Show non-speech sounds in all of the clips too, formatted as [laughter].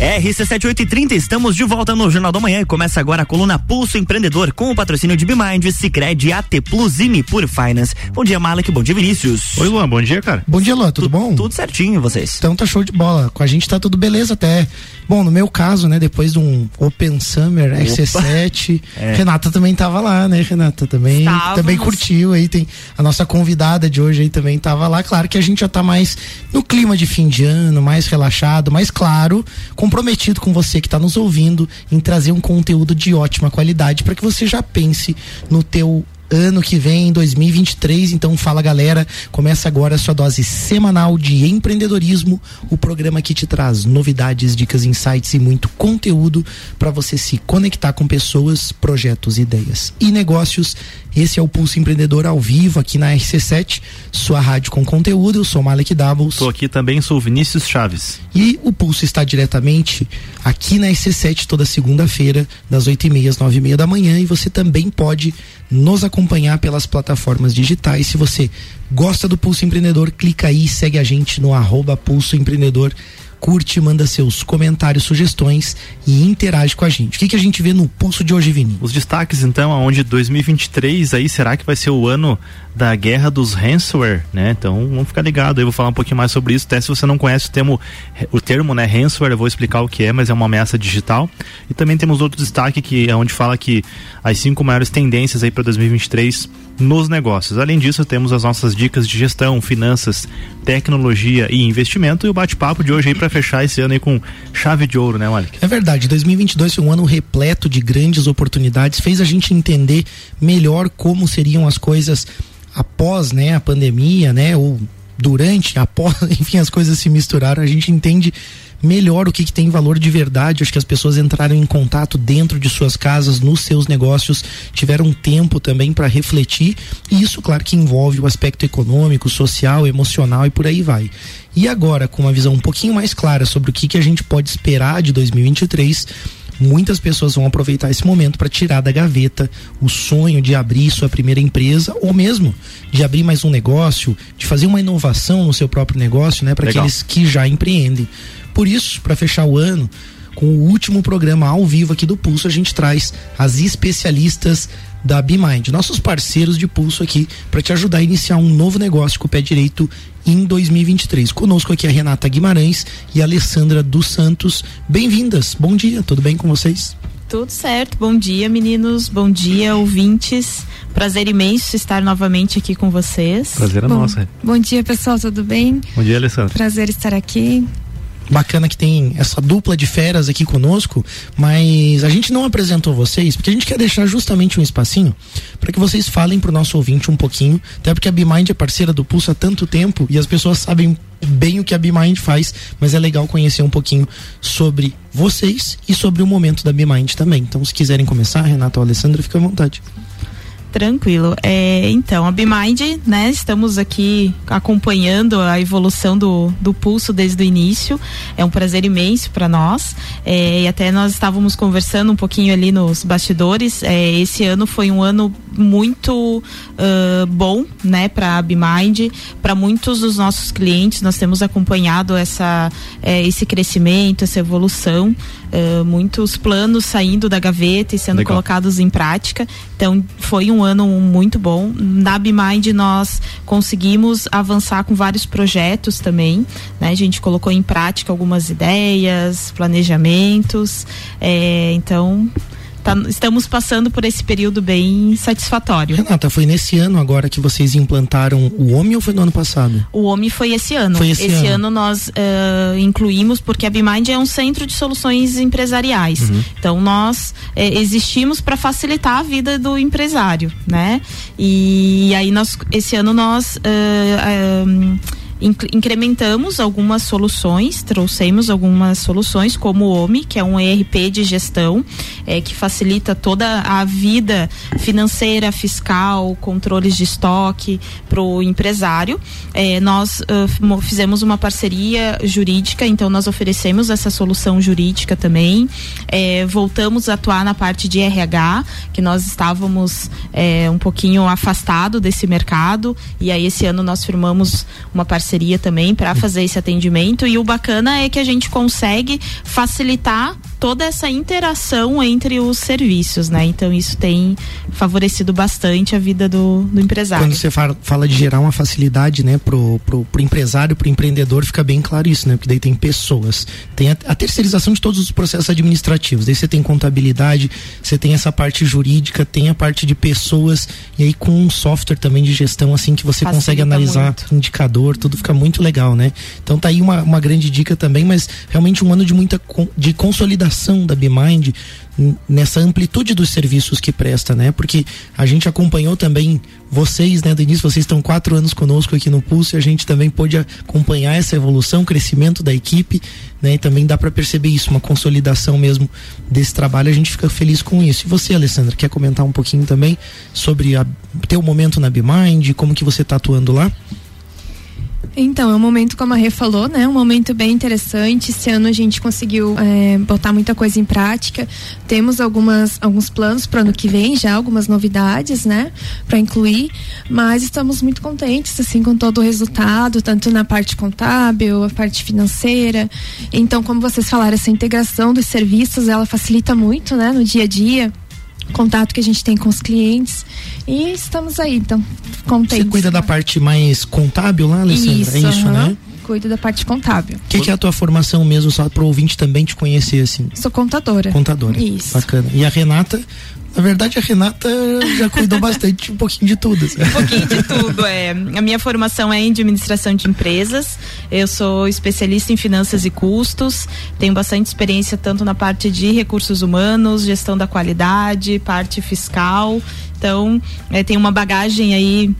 RC7830, estamos de volta no Jornal da Manhã e começa agora a coluna Pulso Empreendedor com o patrocínio de Bimind, Cicred, AT Plus e Nipur Finance. Bom dia, Malek, bom dia, Vinícius. Oi, Luan, bom dia, cara. Bom dia, Luan, tudo, bom? Tudo certinho, vocês? Então tá show de bola. Com a gente tá tudo beleza até. Bom, no meu caso, né, depois de um Open Summer Opa. RC7, [laughs] é. Renata também tava lá, né, Renata? Também, também curtiu aí, tem a nossa convidada de hoje aí também tava lá. Claro que a gente já tá mais no clima de fim de ano, mais relaxado, mais claro, comprometido com você que está nos ouvindo em trazer um conteúdo de ótima qualidade para que você já pense no teu ano que vem, 2023. Então, fala galera, começa agora a sua dose semanal de empreendedorismo, o programa que te traz novidades, dicas, insights e muito conteúdo para você se conectar com pessoas, projetos, ideias e negócios. Esse é o Pulso Empreendedor ao vivo aqui na RC7, sua rádio com conteúdo. Eu sou Malek Doubles. Estou aqui também, sou Vinícius Chaves. E o Pulso está diretamente aqui na RC7 toda segunda-feira, das 8h30 às 9h30 da manhã. E você também pode nos acompanhar pelas plataformas digitais. Se você gosta do Pulso Empreendedor, clica aí e segue a gente no arroba Pulso Empreendedor curte, manda seus comentários, sugestões e interage com a gente. O que, que a gente vê no pulso de hoje, Vini? Os destaques, então, aonde 2023 aí será que vai ser o ano da guerra dos ransomware, né? Então vamos ficar ligado aí, vou falar um pouquinho mais sobre isso. Até se você não conhece o termo, o termo né, ransomware, eu vou explicar o que é, mas é uma ameaça digital. E também temos outro destaque que é onde fala que as cinco maiores tendências aí para 2023 nos negócios. Além disso, temos as nossas dicas de gestão, finanças, tecnologia e investimento e o bate-papo de hoje aí para fechar esse ano aí com chave de ouro, né, Malik? É verdade, 2022 foi um ano repleto de grandes oportunidades, fez a gente entender melhor como seriam as coisas após, né, a pandemia, né, ou durante, após, [laughs] enfim, as coisas se misturaram, a gente entende melhor o que, que, tem valor de verdade. Acho que as pessoas entraram em contato dentro de suas casas, nos seus negócios, tiveram tempo também para refletir. E isso, claro, que envolve o aspecto econômico, social, emocional e por aí vai. E agora, com uma visão um pouquinho mais clara sobre o que, que a gente pode esperar de 2023 muitas pessoas vão aproveitar esse momento para tirar da gaveta o sonho de abrir sua primeira empresa ou mesmo de abrir mais um negócio, de fazer uma inovação no seu próprio negócio, né, para aqueles que já empreendem. Por isso, para fechar o ano, com o último programa ao vivo aqui do Pulso, a gente traz as especialistas da BeMind, nossos parceiros de pulso aqui, para te ajudar a iniciar um novo negócio com o pé direito em 2023. Conosco aqui a Renata Guimarães e a Alessandra dos Santos. Bem-vindas. Bom dia, tudo bem com vocês? Tudo certo. Bom dia, meninos. Bom dia, ouvintes. Prazer imenso estar novamente aqui com vocês. Prazer é bom, nosso. Bom dia, pessoal. Tudo bem? Bom dia, Alessandra. Prazer estar aqui bacana que tem essa dupla de feras aqui conosco, mas a gente não apresentou vocês porque a gente quer deixar justamente um espacinho para que vocês falem pro nosso ouvinte um pouquinho, até porque a BeMind é parceira do Pulso há tanto tempo e as pessoas sabem bem o que a BeMind faz, mas é legal conhecer um pouquinho sobre vocês e sobre o momento da BeMind também. Então, se quiserem começar, Renata ou Alessandra, fica à vontade. Tranquilo. É, então, a BeMind, né? Estamos aqui acompanhando a evolução do, do pulso desde o início. É um prazer imenso para nós. É, e até nós estávamos conversando um pouquinho ali nos bastidores. É, esse ano foi um ano muito uh, bom, né, para a BeMind, para muitos dos nossos clientes. Nós temos acompanhado essa, é, esse crescimento, essa evolução. Uh, muitos planos saindo da gaveta e sendo Legal. colocados em prática. Então, foi um ano muito bom. Na BeMind nós conseguimos avançar com vários projetos também. Né? A gente colocou em prática algumas ideias, planejamentos. É, então, tá, estamos passando por esse período bem satisfatório. Renata, foi nesse ano agora que vocês implantaram o OMI ou foi no ano passado? O OMI foi esse ano. Foi esse, esse ano. ano. nós uh, incluímos, porque a BeMind é um centro de soluções empresariais. Uhum. Então nós uh, existimos para facilitar a vida do empresário, né? E aí nós, esse ano nós uh, incrementamos algumas soluções, trouxemos algumas soluções, como o OMI, que é um ERP de gestão, é, que facilita toda a vida financeira, fiscal, controles de estoque para o empresário. É, nós uh, fizemos uma parceria jurídica, então nós oferecemos essa solução jurídica também. É, voltamos a atuar na parte de RH, que nós estávamos é, um pouquinho afastado desse mercado, e aí esse ano nós firmamos uma parceria parceria também para fazer esse atendimento e o bacana é que a gente consegue facilitar toda essa interação entre os serviços, né? Então isso tem favorecido bastante a vida do, do empresário. Quando você fala de gerar uma facilidade, né, pro, pro, pro empresário, pro empreendedor, fica bem claro isso, né? Porque daí tem pessoas, tem a, a terceirização de todos os processos administrativos, daí você tem contabilidade, você tem essa parte jurídica, tem a parte de pessoas, e aí com um software também de gestão, assim, que você Facilita consegue analisar muito. indicador, tudo fica muito legal, né? Então tá aí uma, uma grande dica também, mas realmente um ano de muita de consolidação da BeMind nessa amplitude dos serviços que presta, né? Porque a gente acompanhou também vocês, né, Denise, vocês estão quatro anos conosco aqui no Pulso e a gente também pôde acompanhar essa evolução, crescimento da equipe, né? E também dá para perceber isso, uma consolidação mesmo desse trabalho, a gente fica feliz com isso. E você, Alessandra, quer comentar um pouquinho também sobre teu momento na BeMind, como que você está atuando lá? Então, é um momento, como a Rê falou, né? Um momento bem interessante. Esse ano a gente conseguiu é, botar muita coisa em prática. Temos algumas, alguns planos para o ano que vem já, algumas novidades, né? Para incluir. Mas estamos muito contentes, assim, com todo o resultado, tanto na parte contábil, a parte financeira. Então, como vocês falaram, essa integração dos serviços, ela facilita muito, né? No dia a dia contato que a gente tem com os clientes e estamos aí, então, contentes. Você cuida da parte mais contábil lá, Alessandra? Isso, é isso, uhum. né? Cuido da parte contábil. O que, que, é a tua formação mesmo, só para o ouvinte também te conhecer assim? Sou contadora. Contadora. Isso. Bacana. E a Renata, na verdade, a Renata já cuidou [laughs] bastante, um pouquinho de tudo. Assim. Um pouquinho de tudo, é. A minha formação é em administração de empresas. Eu sou especialista em finanças e custos. Tenho bastante experiência tanto na parte de recursos humanos, gestão da qualidade, parte fiscal. Então, é, tenho uma bagagem aí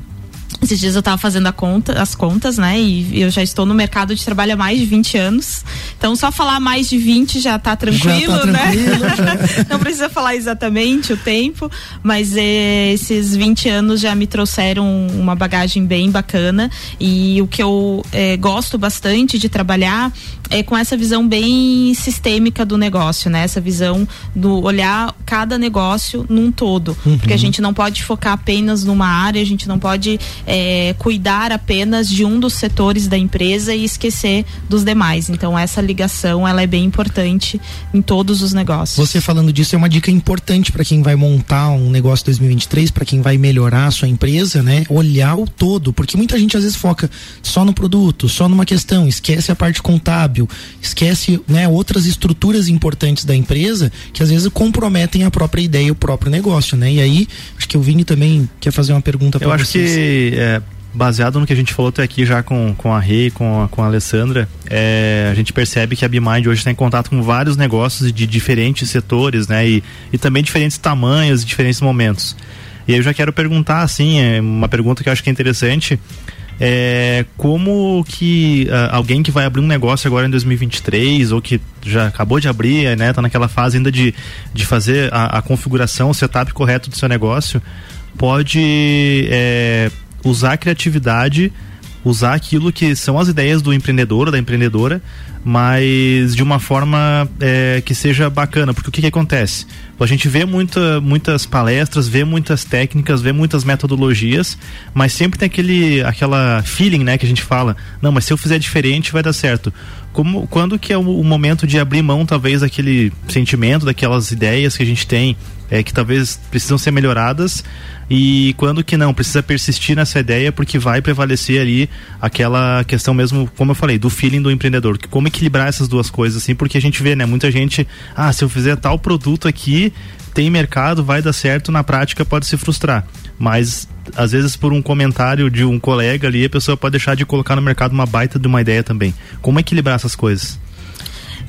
esses dias eu estava fazendo conta, as contas, né? E eu já estou no mercado de trabalho há mais de 20 anos. Então, só falar mais de 20 já está tranquilo, já tá né? Tranquilo, [laughs] Não precisa falar exatamente o tempo, mas eh, esses 20 anos já me trouxeram uma bagagem bem bacana. E o que eu eh, gosto bastante de trabalhar é com essa visão bem sistêmica do negócio, né? Essa visão do olhar cada negócio num todo. Uhum. Porque a gente não pode focar apenas numa área, a gente não pode é, cuidar apenas de um dos setores da empresa e esquecer dos demais. Então essa ligação ela é bem importante em todos os negócios. Você falando disso é uma dica importante para quem vai montar um negócio 2023, para quem vai melhorar a sua empresa, né? Olhar o todo, porque muita gente às vezes foca só no produto, só numa questão, esquece a parte contábil, esquece, né, outras estruturas importantes da empresa que às vezes comprometem a própria ideia e o próprio negócio, né? E aí, acho que o Vini também quer fazer uma pergunta para vocês. Eu acho que é, baseado no que a gente falou até aqui já com, com a Rei, com com a Alessandra, é, a gente percebe que a BeMind hoje está em contato com vários negócios de diferentes setores, né? E, e também diferentes tamanhos diferentes momentos. E eu já quero perguntar, assim, é uma pergunta que eu acho que é interessante. É, como que uh, alguém que vai abrir um negócio agora em 2023 ou que já acabou de abrir, né, tá naquela fase ainda de, de fazer a, a configuração, o setup correto do seu negócio, pode é, usar a criatividade, usar aquilo que são as ideias do empreendedor da empreendedora, mas de uma forma é, que seja bacana, porque o que, que acontece? A gente vê muita, muitas palestras, vê muitas técnicas, vê muitas metodologias, mas sempre tem aquele aquela feeling, né, que a gente fala, não, mas se eu fizer diferente vai dar certo. Como, quando que é o, o momento de abrir mão, talvez, daquele sentimento, daquelas ideias que a gente tem, é, que talvez precisam ser melhoradas, e quando que não, precisa persistir nessa ideia porque vai prevalecer ali aquela questão mesmo, como eu falei, do feeling do empreendedor, que como equilibrar essas duas coisas assim, porque a gente vê, né, muita gente, ah, se eu fizer tal produto aqui, tem mercado, vai dar certo, na prática pode se frustrar. Mas às vezes por um comentário de um colega ali, a pessoa pode deixar de colocar no mercado uma baita de uma ideia também. Como equilibrar essas coisas?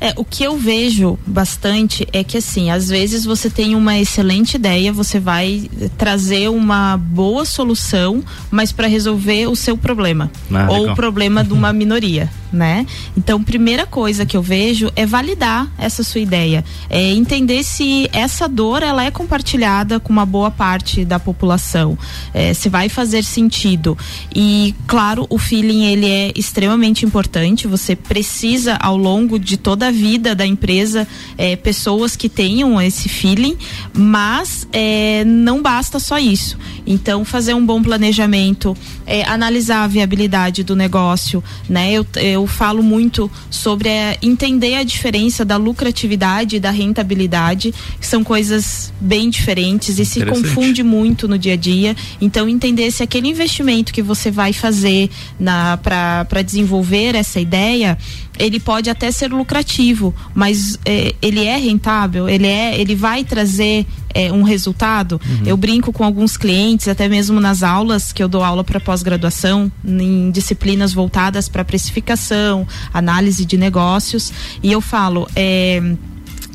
É, o que eu vejo bastante é que assim, às vezes você tem uma excelente ideia, você vai trazer uma boa solução, mas para resolver o seu problema ah, ou legal. o problema de uma [laughs] minoria, né? Então, primeira coisa que eu vejo é validar essa sua ideia, é entender se essa dor ela é compartilhada com uma boa parte da população, é, se vai fazer sentido. E claro, o feeling ele é extremamente importante. Você precisa ao longo de toda a vida da empresa é, pessoas que tenham esse feeling, mas é, não basta só isso. Então, fazer um bom planejamento, é, analisar a viabilidade do negócio, né? Eu, eu falo muito sobre é, entender a diferença da lucratividade e da rentabilidade, que são coisas bem diferentes e se confunde muito no dia a dia. Então, entender se aquele investimento que você vai fazer para desenvolver essa ideia ele pode até ser lucrativo, mas é, ele é rentável, ele é, ele vai trazer é, um resultado. Uhum. Eu brinco com alguns clientes, até mesmo nas aulas que eu dou aula para pós-graduação, em disciplinas voltadas para precificação, análise de negócios, e eu falo, é,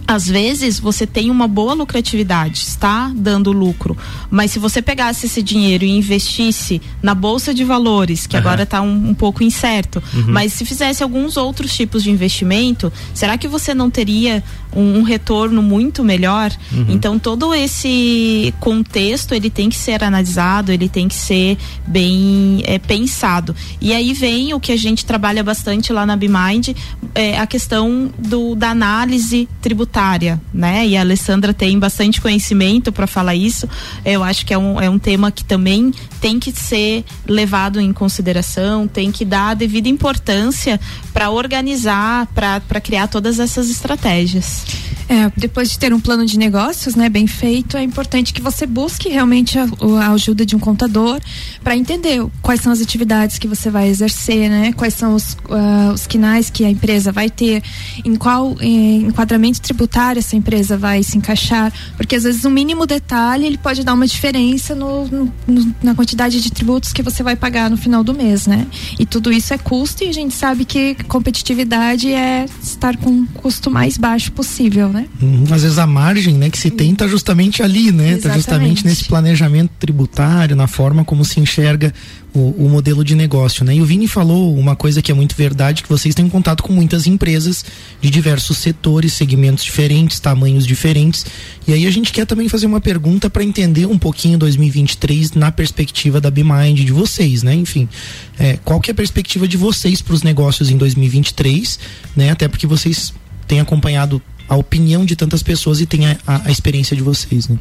às vezes você tem uma boa lucratividade, está dando lucro, mas se você pegasse esse dinheiro e investisse na bolsa de valores, que uhum. agora está um, um, pouco incerto, uhum. mas se fizesse alguns outros tipos de investimento, será que você não teria um, um retorno muito melhor? Uhum. Então todo esse contexto ele tem que ser analisado, ele tem que ser bem é, pensado. E aí vem o que a gente trabalha bastante lá na BeMind, é, a questão do, da análise tributária tributária, né? E a Alessandra tem bastante conhecimento para falar isso. Eu acho que é um, é um tema que também tem que ser levado em consideração, tem que dar a devida importância para organizar, para criar todas essas estratégias. É, depois de ter um plano de negócios, né, bem feito, é importante que você busque realmente a, a ajuda de um contador para entender quais são as atividades que você vai exercer, né, quais são os, uh, os quinais que a empresa vai ter, em qual eh, enquadramento tributário essa empresa vai se encaixar, porque às vezes um mínimo detalhe ele pode dar uma diferença no, no, na quantidade de tributos que você vai pagar no final do mês, né? E tudo isso é custo e a gente sabe que competitividade é estar com o custo mais baixo possível, né? Uhum. Às vezes a margem, né, que se tem está justamente ali, né? Está justamente nesse planejamento tributário, na forma como se enxerga o, o, modelo de negócio, né? E o Vini falou uma coisa que é muito verdade, que vocês têm contato com muitas empresas de diversos setores, segmentos diferentes, tamanhos diferentes. E aí a gente quer também fazer uma pergunta para entender um pouquinho 2023 na perspectiva da BeMind de vocês, né? Enfim, é, qual que é a perspectiva de vocês para os negócios em 2023, né? Até porque vocês têm acompanhado a opinião de tantas pessoas e têm a, a, a experiência de vocês, né?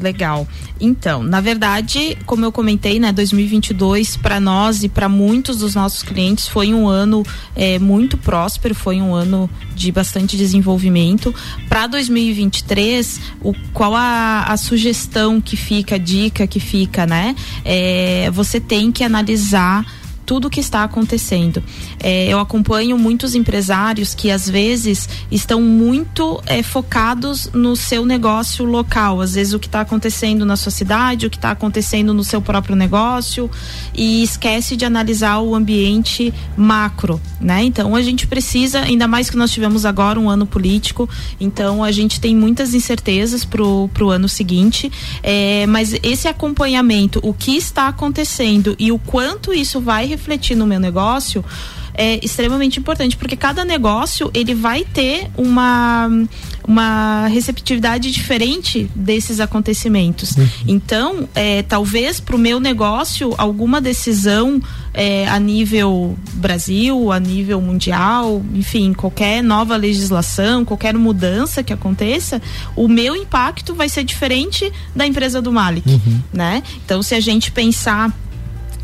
Legal. Então, na verdade, como eu comentei, né, 2022 para nós e para muitos dos nossos clientes foi um ano é, muito próspero, foi um ano de bastante desenvolvimento. Para 2023, o, qual a, a, sugestão que fica, a dica que fica, né? É, você tem que analisar tudo o que está acontecendo. É, eu acompanho muitos empresários que às vezes estão muito é, focados no seu negócio local, às vezes o que está acontecendo na sua cidade, o que está acontecendo no seu próprio negócio e esquece de analisar o ambiente macro, né? Então a gente precisa, ainda mais que nós tivemos agora um ano político, então a gente tem muitas incertezas pro, pro ano seguinte, é, mas esse acompanhamento, o que está acontecendo e o quanto isso vai refletir no meu negócio é extremamente importante porque cada negócio ele vai ter uma uma receptividade diferente desses acontecimentos. Uhum. Então, é, talvez para o meu negócio alguma decisão é, a nível Brasil, a nível mundial, enfim, qualquer nova legislação, qualquer mudança que aconteça, o meu impacto vai ser diferente da empresa do Malik, uhum. né? Então, se a gente pensar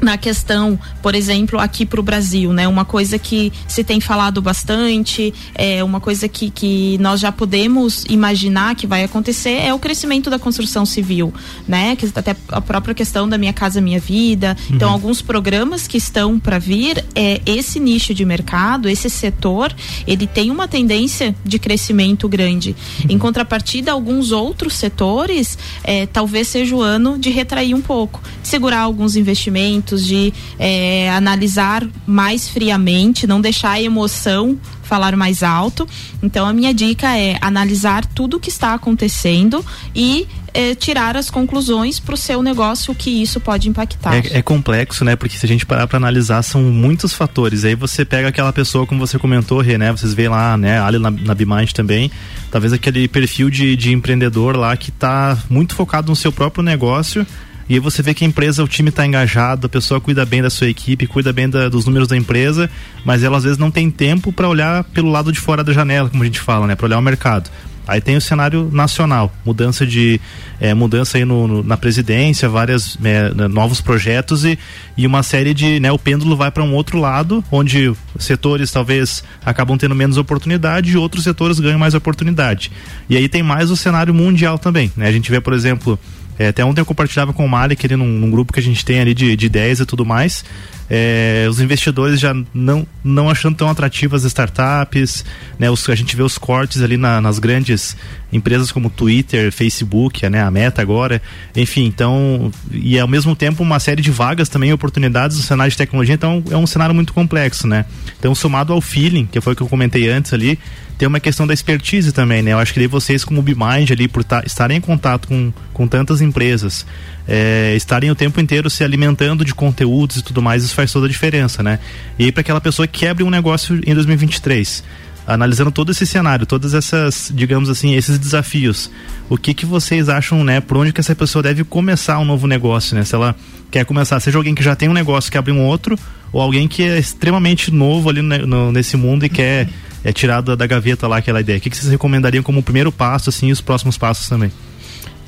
na questão, por exemplo, aqui para o Brasil, né? Uma coisa que se tem falado bastante, é uma coisa que, que nós já podemos imaginar que vai acontecer é o crescimento da construção civil, né? Que até a própria questão da minha casa minha vida. Então, uhum. Então, alguns programas que estão para vir, é esse nicho de mercado, esse setor, ele tem uma tendência de crescimento grande. Uhum. Em contrapartida, alguns outros setores, é, talvez seja o ano de retrair um pouco, segurar alguns investimentos de é, analisar mais friamente, não deixar a emoção falar mais alto. Então a minha dica é analisar tudo o que está acontecendo e é, tirar as conclusões para o seu negócio que isso pode impactar. É, é complexo, né? Porque se a gente parar para analisar são muitos fatores. Aí você pega aquela pessoa como você comentou, Rê, né? Vocês veem lá, né? Ali na, na Bimind também, talvez aquele perfil de, de empreendedor lá que está muito focado no seu próprio negócio E aí você vê que a empresa, o time está engajado, a pessoa cuida bem da sua equipe, cuida bem da, dos números da empresa, mas ela às vezes não tem tempo para olhar pelo lado de fora da janela, como a gente fala, né? Para olhar o mercado. Aí tem o cenário nacional, mudança de é, mudança aí no, no, na presidência, vários é, novos projetos e, e uma série de, né, o pêndulo vai para um outro lado, onde setores talvez acabam tendo menos oportunidade e outros setores ganham mais oportunidade. E aí tem mais o cenário mundial também, né? A gente vê, por exemplo, é, até ontem eu compartilhava com o Malik ali num, num, grupo que a gente tem ali de, de ideias e tudo mais é, os investidores já não, não achando tão atrativas as startups, né? Os, a gente vê os cortes ali na, nas grandes empresas como Twitter, Facebook, né? A Meta agora, enfim, então e ao mesmo tempo uma série de vagas também, oportunidades no cenário de tecnologia, então é um cenário muito complexo, né? Então somado ao feeling, que foi o que eu comentei antes ali, tem uma questão da expertise também, né? Eu acho que daí vocês como BeMind ali por estarem em contato com, com tantas empresas, é, estarem o tempo inteiro se alimentando de conteúdos e tudo mais, isso faz toda a diferença, né? E para aquela pessoa que quebre um negócio em 2023, analisando todo esse cenário, todas essas, digamos assim, esses desafios, o que que vocês acham, né? Por onde que essa pessoa deve começar um novo negócio, né? Se ela quer começar, seja alguém que já tem um negócio que abre um outro, ou alguém que é extremamente novo ali no, no, nesse mundo e quer é tirar da, da gaveta lá aquela ideia. O que, que vocês recomendariam como primeiro passo, assim, e os próximos passos também?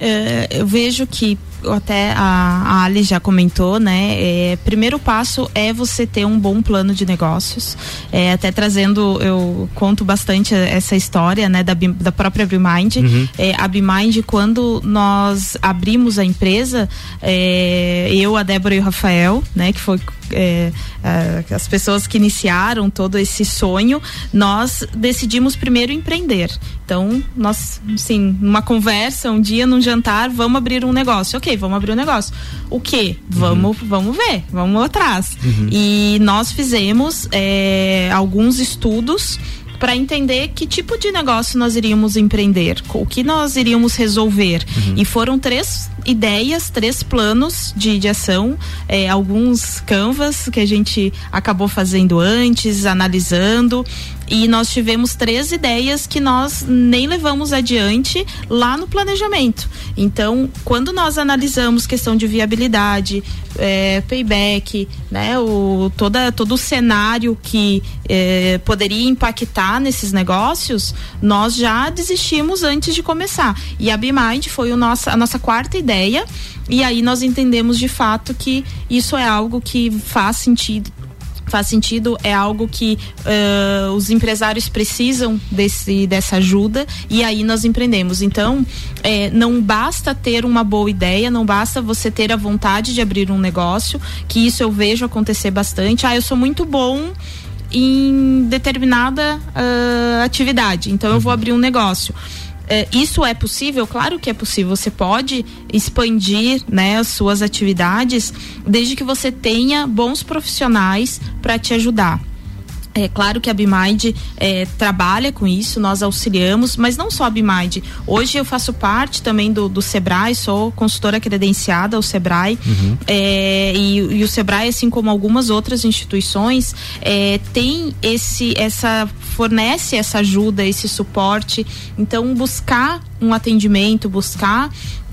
É, eu vejo que até a, a Ali já comentou, né? É, primeiro passo é você ter um bom plano de negócios. É, até trazendo, eu conto bastante essa história, né? Da, da própria BeMind. Uhum. É, a BeMind, quando nós abrimos a empresa, é, eu, a Débora e o Rafael, né? Que foi é, as pessoas que iniciaram todo esse sonho, nós decidimos primeiro empreender. Então, nós, sim, numa conversa, um dia, num jantar, vamos abrir um negócio. Ok, vamos abrir um negócio. O que? Vamos, uhum. vamos ver, vamos atrás. Uhum. E nós fizemos é, alguns estudos para entender que tipo de negócio nós iríamos empreender, o que nós iríamos resolver. Uhum. E foram três ideias, três planos de, de ação, é, alguns canvas que a gente acabou fazendo antes, analisando e nós tivemos três ideias que nós nem levamos adiante lá no planejamento. Então, quando nós analisamos questão de viabilidade, é, payback, né, o, toda, todo o cenário que é, poderia impactar nesses negócios, nós já desistimos antes de começar. E a BeMind foi o nossa, a nossa quarta ideia. E aí nós entendemos de fato que isso é algo que faz sentido faz sentido, é algo que uh, os empresários precisam desse, dessa ajuda e aí nós empreendemos. Então, é, não basta ter uma boa ideia, não basta você ter a vontade de abrir um negócio, que isso eu vejo acontecer bastante. Ah, eu sou muito bom em determinada uh, atividade, então eu vou abrir um negócio é, isso é possível? Claro que é possível. Você pode expandir né, as suas atividades desde que você tenha bons profissionais para te ajudar. É claro que a BMind é, trabalha com isso, nós auxiliamos, mas não só a BMind. Hoje eu faço parte também do, do Sebrae, sou consultora credenciada ao Sebrae. Uhum. É, e, e, o Sebrae, assim como algumas outras instituições, é, tem esse, essa fornece essa ajuda, esse suporte. Então, buscar um atendimento, buscar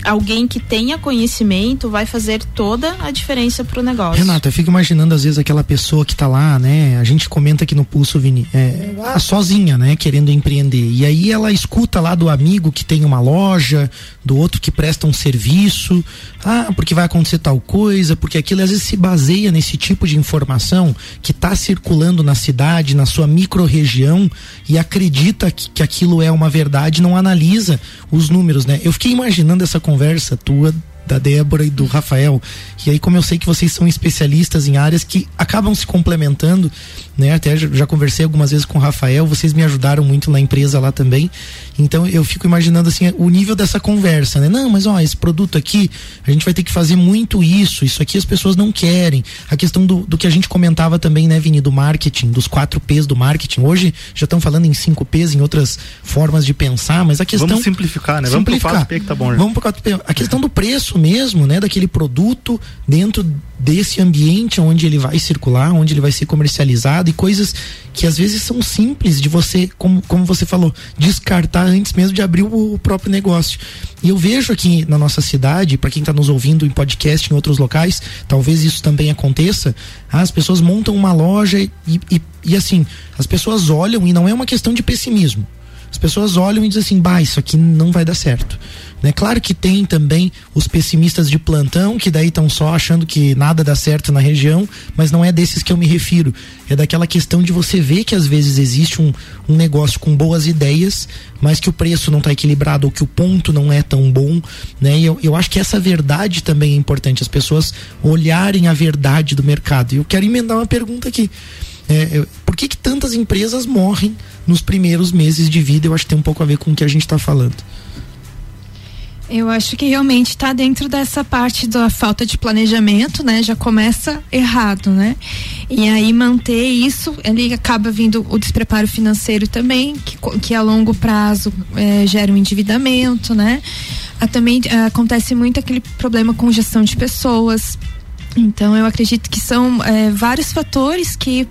alguém que tenha conhecimento vai fazer toda a diferença para o negócio. Renata, eu fico imaginando às vezes aquela pessoa que está lá, né? A gente comenta aqui no Pulso, Vini, é, sozinha, né? Querendo empreender. E aí ela escuta lá do amigo que tem uma loja, do outro que presta um serviço, ah, porque vai acontecer tal coisa, porque aquilo às vezes se baseia nesse tipo de informação que está circulando na cidade, na sua micro-região e acredita que, que aquilo é uma verdade, não analisa os números, né? Eu fiquei imaginando essa conversa tua da Débora e do Rafael. E aí, como eu sei que vocês são especialistas em áreas que acabam se complementando, né? Até já, conversei algumas vezes com o Rafael, vocês me ajudaram muito na empresa lá também. Então eu fico imaginando assim o nível dessa conversa, né? Não, mas ó, esse produto aqui, a gente vai ter que fazer muito isso, isso aqui as pessoas não querem. A questão do, do que a gente comentava também, né, Vini, do marketing, dos quatro P's do marketing. Hoje já estão falando em cinco P's, em outras formas de pensar, mas a questão. Vamos simplificar, né? Simplificar. Vamos pro 4P que tá bom. Né? Vamos pro 4P. A questão do preço mesmo, né, daquele produto dentro desse ambiente onde ele vai circular, onde ele vai ser comercializado e coisas que às vezes são simples de você, como, como você falou, descartar antes mesmo de abrir o, o próprio negócio. E eu vejo aqui na nossa cidade, para quem está nos ouvindo em podcast em outros locais, talvez isso também aconteça, as pessoas montam uma loja e, e, e assim, as pessoas olham e não é uma questão de pessimismo. As pessoas olham e dizem assim, bah, isso aqui não vai dar certo. Né? Claro que tem também os pessimistas de plantão, que daí estão só achando que nada dá certo na região, mas não é desses que eu me refiro. É daquela questão de você ver que às vezes existe um, um negócio com boas ideias, mas que o preço não está equilibrado ou que o ponto não é tão bom. Né? E eu, eu acho que essa verdade também é importante, as pessoas olharem a verdade do mercado. E eu quero emendar uma pergunta aqui. É, por que, que tantas empresas morrem nos primeiros meses de vida? Eu acho que tem um pouco a ver com o que a gente está falando. Eu acho que realmente está dentro dessa parte da falta de planejamento, né? Já começa errado, né? E aí manter isso, ele acaba vindo o despreparo financeiro também, que, que a longo prazo é, gera um endividamento, né? Ah, também ah, acontece muito aquele problema com gestão de pessoas. Então eu acredito que são é, vários fatores que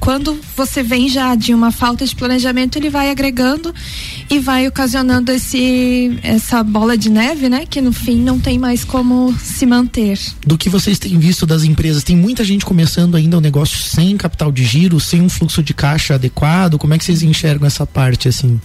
quando você vem já de uma falta de planejamento, ele vai agregando e vai ocasionando esse essa bola de neve, né, que no fim não tem mais como se manter. Do que vocês têm visto das empresas, tem muita gente começando ainda o um negócio sem capital de giro, sem um fluxo de caixa adequado. Como é que vocês enxergam essa parte assim?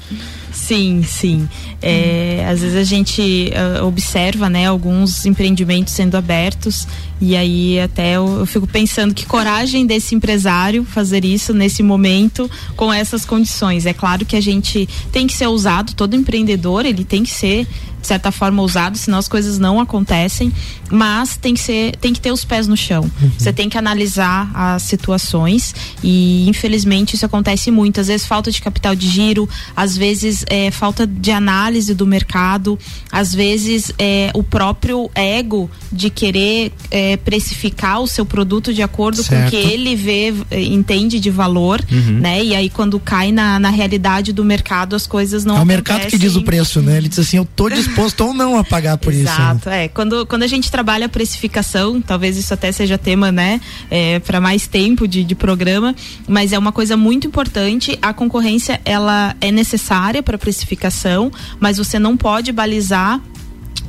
Sim, sim. É, às vezes a gente uh, observa, né, alguns empreendimentos sendo abertos e aí até eu, eu, fico pensando que coragem desse empresário fazer isso nesse momento com essas condições. É claro que a gente tem que ser ousado, todo empreendedor ele tem que ser certa forma ousado, senão as coisas não acontecem, mas tem que ser, tem que ter os pés no chão. Uhum. Você tem que analisar as situações e infelizmente isso acontece muito, às vezes falta de capital de giro, às vezes é, falta de análise do mercado, às vezes é, o próprio ego de querer é, precificar o seu produto de acordo certo. com o que ele vê, é, entende de valor, uhum. né? E aí quando cai na, na realidade do mercado as coisas não É o acontecem. mercado que diz o preço, né? Ele diz assim, eu tô disposto ou não a pagar por Exato, isso. Né? Exato, é. Quando, quando a gente trabalha a precificação, talvez isso até seja tema, né, é, para mais tempo de, de programa, mas é uma coisa muito importante. A concorrência, ela é necessária para precificação, mas você não pode balizar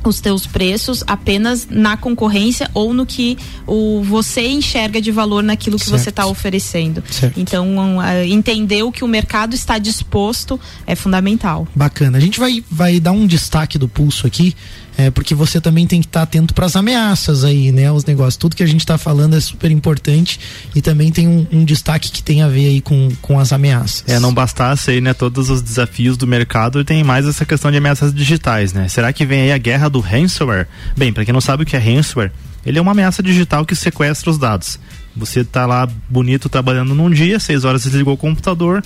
os teus preços apenas na concorrência ou no que o você enxerga de valor naquilo que certo. você está oferecendo. Certo. Então, uh, entender o que o mercado está disposto é fundamental. Bacana. A gente vai, vai dar um destaque do pulso aqui é, porque você também tem que estar tá atento para as ameaças aí, né? Os negócios. Tudo que a gente está falando é super importante e também tem um, um, destaque que tem a ver aí com, com as ameaças. É, não bastasse aí, né, todos os desafios do mercado, tem mais essa questão de ameaças digitais, né? Será que vem aí a guerra do ransomware? Bem, para quem não sabe o que é ransomware, ele é uma ameaça digital que sequestra os dados. Você tá lá bonito trabalhando num dia, seis horas desligou o computador,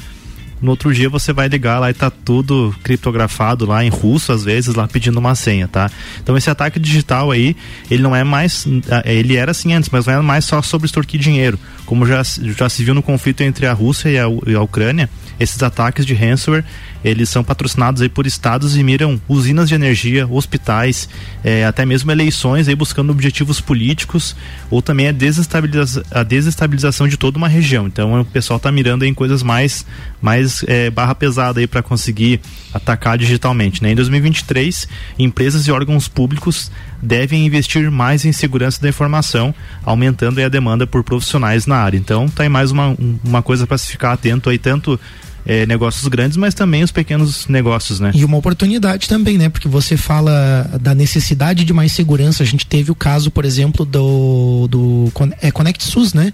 no outro dia você vai ligar lá e tá tudo criptografado lá em russo, às vezes, lá pedindo uma senha, tá? Então esse ataque digital aí, ele não é mais. Ele era assim antes, mas não é mais só sobre extorquir dinheiro. Como já, já se viu no conflito entre a Rússia e a, e a Ucrânia, esses ataques de ransomware eles são patrocinados aí por estados e miram usinas de energia, hospitais, é, até mesmo eleições aí buscando objetivos políticos ou também a, desestabiliza a desestabilização de toda uma região. Então o pessoal está mirando em coisas mais, mais é, barra pesada aí para conseguir atacar digitalmente. Né? Em 2023, empresas e órgãos públicos devem investir mais em segurança da informação, aumentando a demanda por profissionais na área. Então, tá aí mais uma, uma coisa para se ficar atento aí, tanto é, negócios grandes, mas também os pequenos negócios, né? E uma oportunidade também, né? Porque você fala da necessidade de mais segurança. A gente teve o caso, por exemplo, do, do é, Connect SUS, né?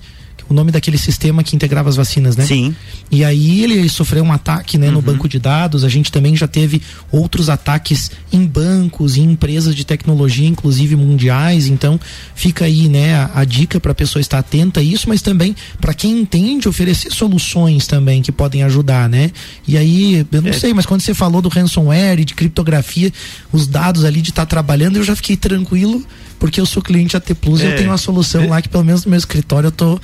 O nome daquele sistema que integrava as vacinas, né? Sim. E aí ele sofreu um ataque, né, uhum. no banco de dados. A gente também já teve outros ataques em bancos, em empresas de tecnologia, inclusive mundiais. Então fica aí, né, a, a dica para a pessoa estar atenta a isso, mas também para quem entende oferecer soluções também que podem ajudar, né? E aí, eu não é. sei, mas quando você falou do ransomware e de criptografia, os dados ali de estar tá trabalhando, eu já fiquei tranquilo porque eu sou cliente AT Plus, é. eu tenho uma solução é. lá que pelo menos no meu escritório eu tô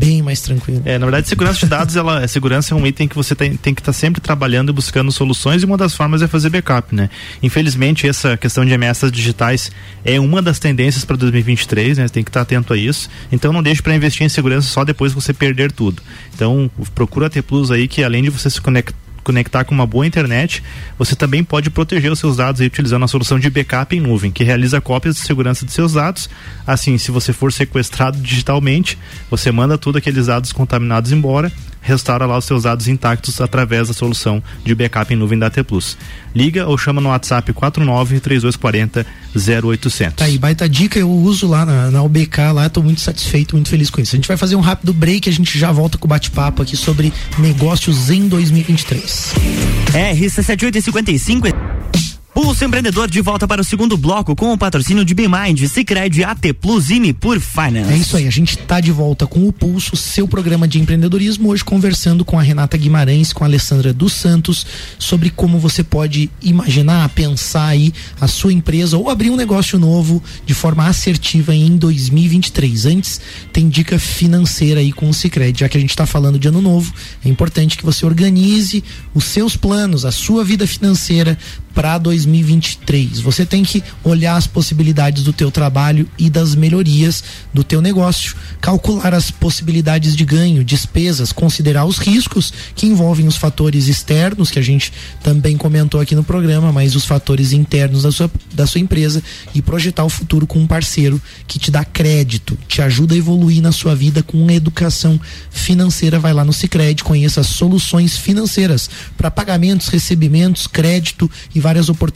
bem mais tranquilo. É, na verdade, segurança de dados, ela, segurança é um item que você tem, tem que estar tá sempre trabalhando e buscando soluções e uma das formas é fazer backup, né? Infelizmente, essa questão de ameaças digitais é uma das tendências para 2023, né? Tem que estar tá atento a isso. Então, não deixe para investir em segurança só depois você perder tudo. Então, procura a T Plus aí que além de você se conectar conectar com uma boa internet, você também pode proteger os seus dados aí, utilizando a solução de backup em nuvem, que realiza cópias de segurança de seus dados. Assim, se você for sequestrado digitalmente, você manda todos aqueles dados contaminados embora restaura lá os seus dados intactos através da solução de backup em nuvem da T Plus. Liga ou chama no WhatsApp 49 3240 0800. Tá aí, baita dica, eu uso lá na, na UBK lá, tô muito satisfeito, muito feliz com isso. A gente vai fazer um rápido break, a gente já volta com o bate-papo aqui sobre negócios em 2023. RC7855 Pulso Empreendedor de volta para o segundo bloco com o patrocínio de BeMind, Cicred, AT Plus e por Finance. É isso aí, a gente está de volta com o Pulso, seu programa de empreendedorismo, hoje conversando com a Renata Guimarães, com a Alessandra dos Santos, sobre como você pode imaginar, pensar aí a sua empresa ou abrir um negócio novo de forma assertiva em 2023. Antes, tem dica financeira aí com o Cicred, já que a gente está falando de ano novo, é importante que você organize os seus planos, a sua vida financeira para 2023. Você tem que olhar as possibilidades do teu trabalho e das melhorias do teu negócio, calcular as possibilidades de ganho, despesas, considerar os riscos que envolvem os fatores externos que a gente também comentou aqui no programa, mas os fatores internos da sua, da sua empresa e projetar o futuro com um parceiro que te dá crédito, te ajuda a evoluir na sua vida com educação financeira. Vai lá no Sicredi, conheça soluções financeiras para pagamentos, recebimentos, crédito e várias oportunidades.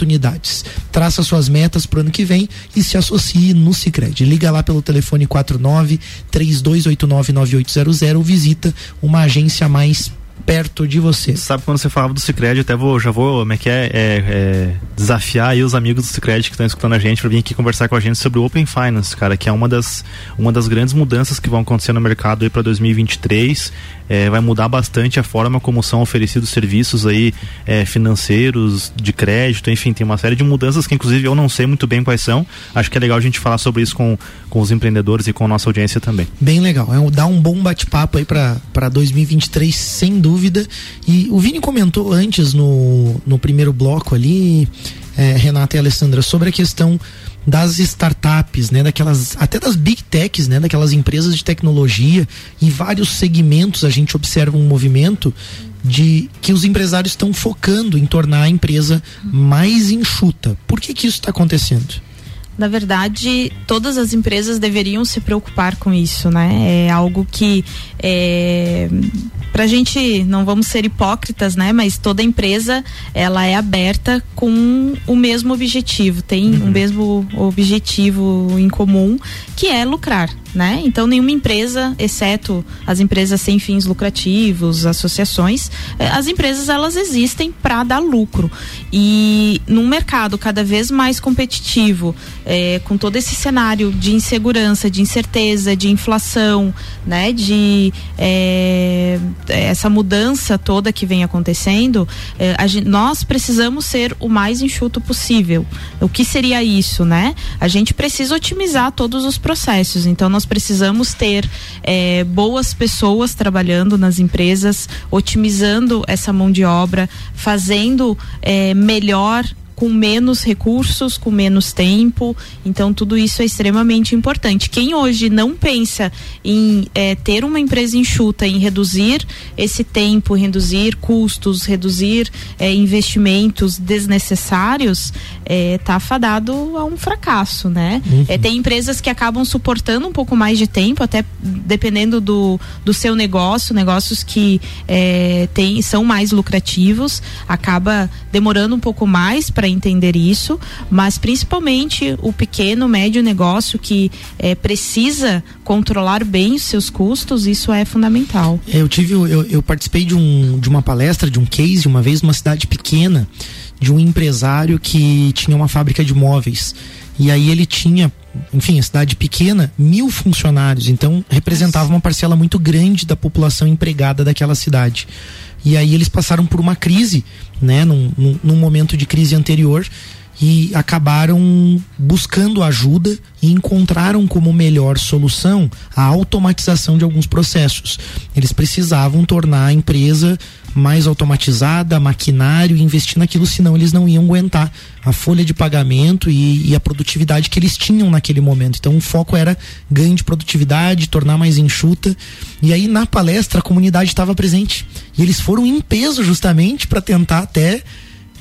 Traça suas metas para o ano que vem e se associe no Sicredi. Liga lá pelo telefone 49 3289 9800 ou visita uma agência mais perto de você. Sabe quando você falava do Cicred, até vou, já vou, como é que é, é, é desafiar aí os amigos do Cicred que estão escutando a gente para vir aqui conversar com a gente sobre o Open Finance, cara, que é uma das, uma das grandes mudanças que vão acontecer no mercado aí para 2023 é, vai mudar bastante a forma como são oferecidos serviços aí é, financeiros, de crédito, enfim, tem uma série de mudanças que inclusive eu não sei muito bem quais são. Acho que é legal a gente falar sobre isso com, com os empreendedores e com a nossa audiência também. Bem legal, é um, dá um bom bate-papo aí para 2023, sem dúvida. E o Vini comentou antes no, no primeiro bloco ali, é, Renata e Alessandra, sobre a questão das startups, né, daquelas até das big techs, né, daquelas empresas de tecnologia, em vários segmentos a gente observa um movimento de que os empresários estão focando em tornar a empresa mais enxuta. Por que que isso está acontecendo? Na verdade, todas as empresas deveriam se preocupar com isso, né? É algo que é, pra gente, não vamos ser hipócritas, né? Mas toda empresa, ela é aberta com o mesmo objetivo, tem uhum. o mesmo objetivo em comum, que é lucrar, né? Então nenhuma empresa, exceto as empresas sem fins lucrativos, associações, eh, as empresas elas existem para dar lucro e num mercado cada vez mais competitivo, é, com todo esse cenário de insegurança, de incerteza, de inflação, né? De é, essa mudança toda que vem acontecendo, é, gente, nós precisamos ser o mais enxuto possível. O que seria isso, né? A gente precisa otimizar todos os processos. Então nós nós precisamos ter é, boas pessoas trabalhando nas empresas, otimizando essa mão de obra, fazendo é, melhor com menos recursos, com menos tempo. Então, tudo isso é extremamente importante. Quem hoje não pensa em é, ter uma empresa enxuta, em reduzir esse tempo, reduzir custos, reduzir é, investimentos desnecessários, está é, fadado a um fracasso, né? Uhum. Tem empresas que acabam suportando um pouco mais de tempo, até dependendo do, do seu negócio, negócios que tem, são mais lucrativos, acaba demorando um pouco mais para entender isso, mas principalmente o pequeno, médio negócio que é, precisa controlar bem os seus custos, isso é fundamental. Eu tive, eu, eu participei de, um, de uma palestra, de um case, uma vez numa cidade pequena, de um empresário que tinha uma fábrica de móveis. E aí ele tinha, enfim, a cidade pequena, mil funcionários, então representava uma parcela muito grande da população empregada daquela cidade. E aí eles passaram por uma crise, né, num, num, num momento de crise anterior e acabaram buscando ajuda e encontraram como melhor solução a automatização de alguns processos. Eles precisavam tornar a empresa mais automatizada, maquinário, investir naquilo, senão eles não iam aguentar a folha de pagamento e, e, a produtividade que eles tinham naquele momento. Então o foco era ganho de produtividade, tornar mais enxuta. E aí na palestra a comunidade estava presente. E eles foram em peso justamente para tentar até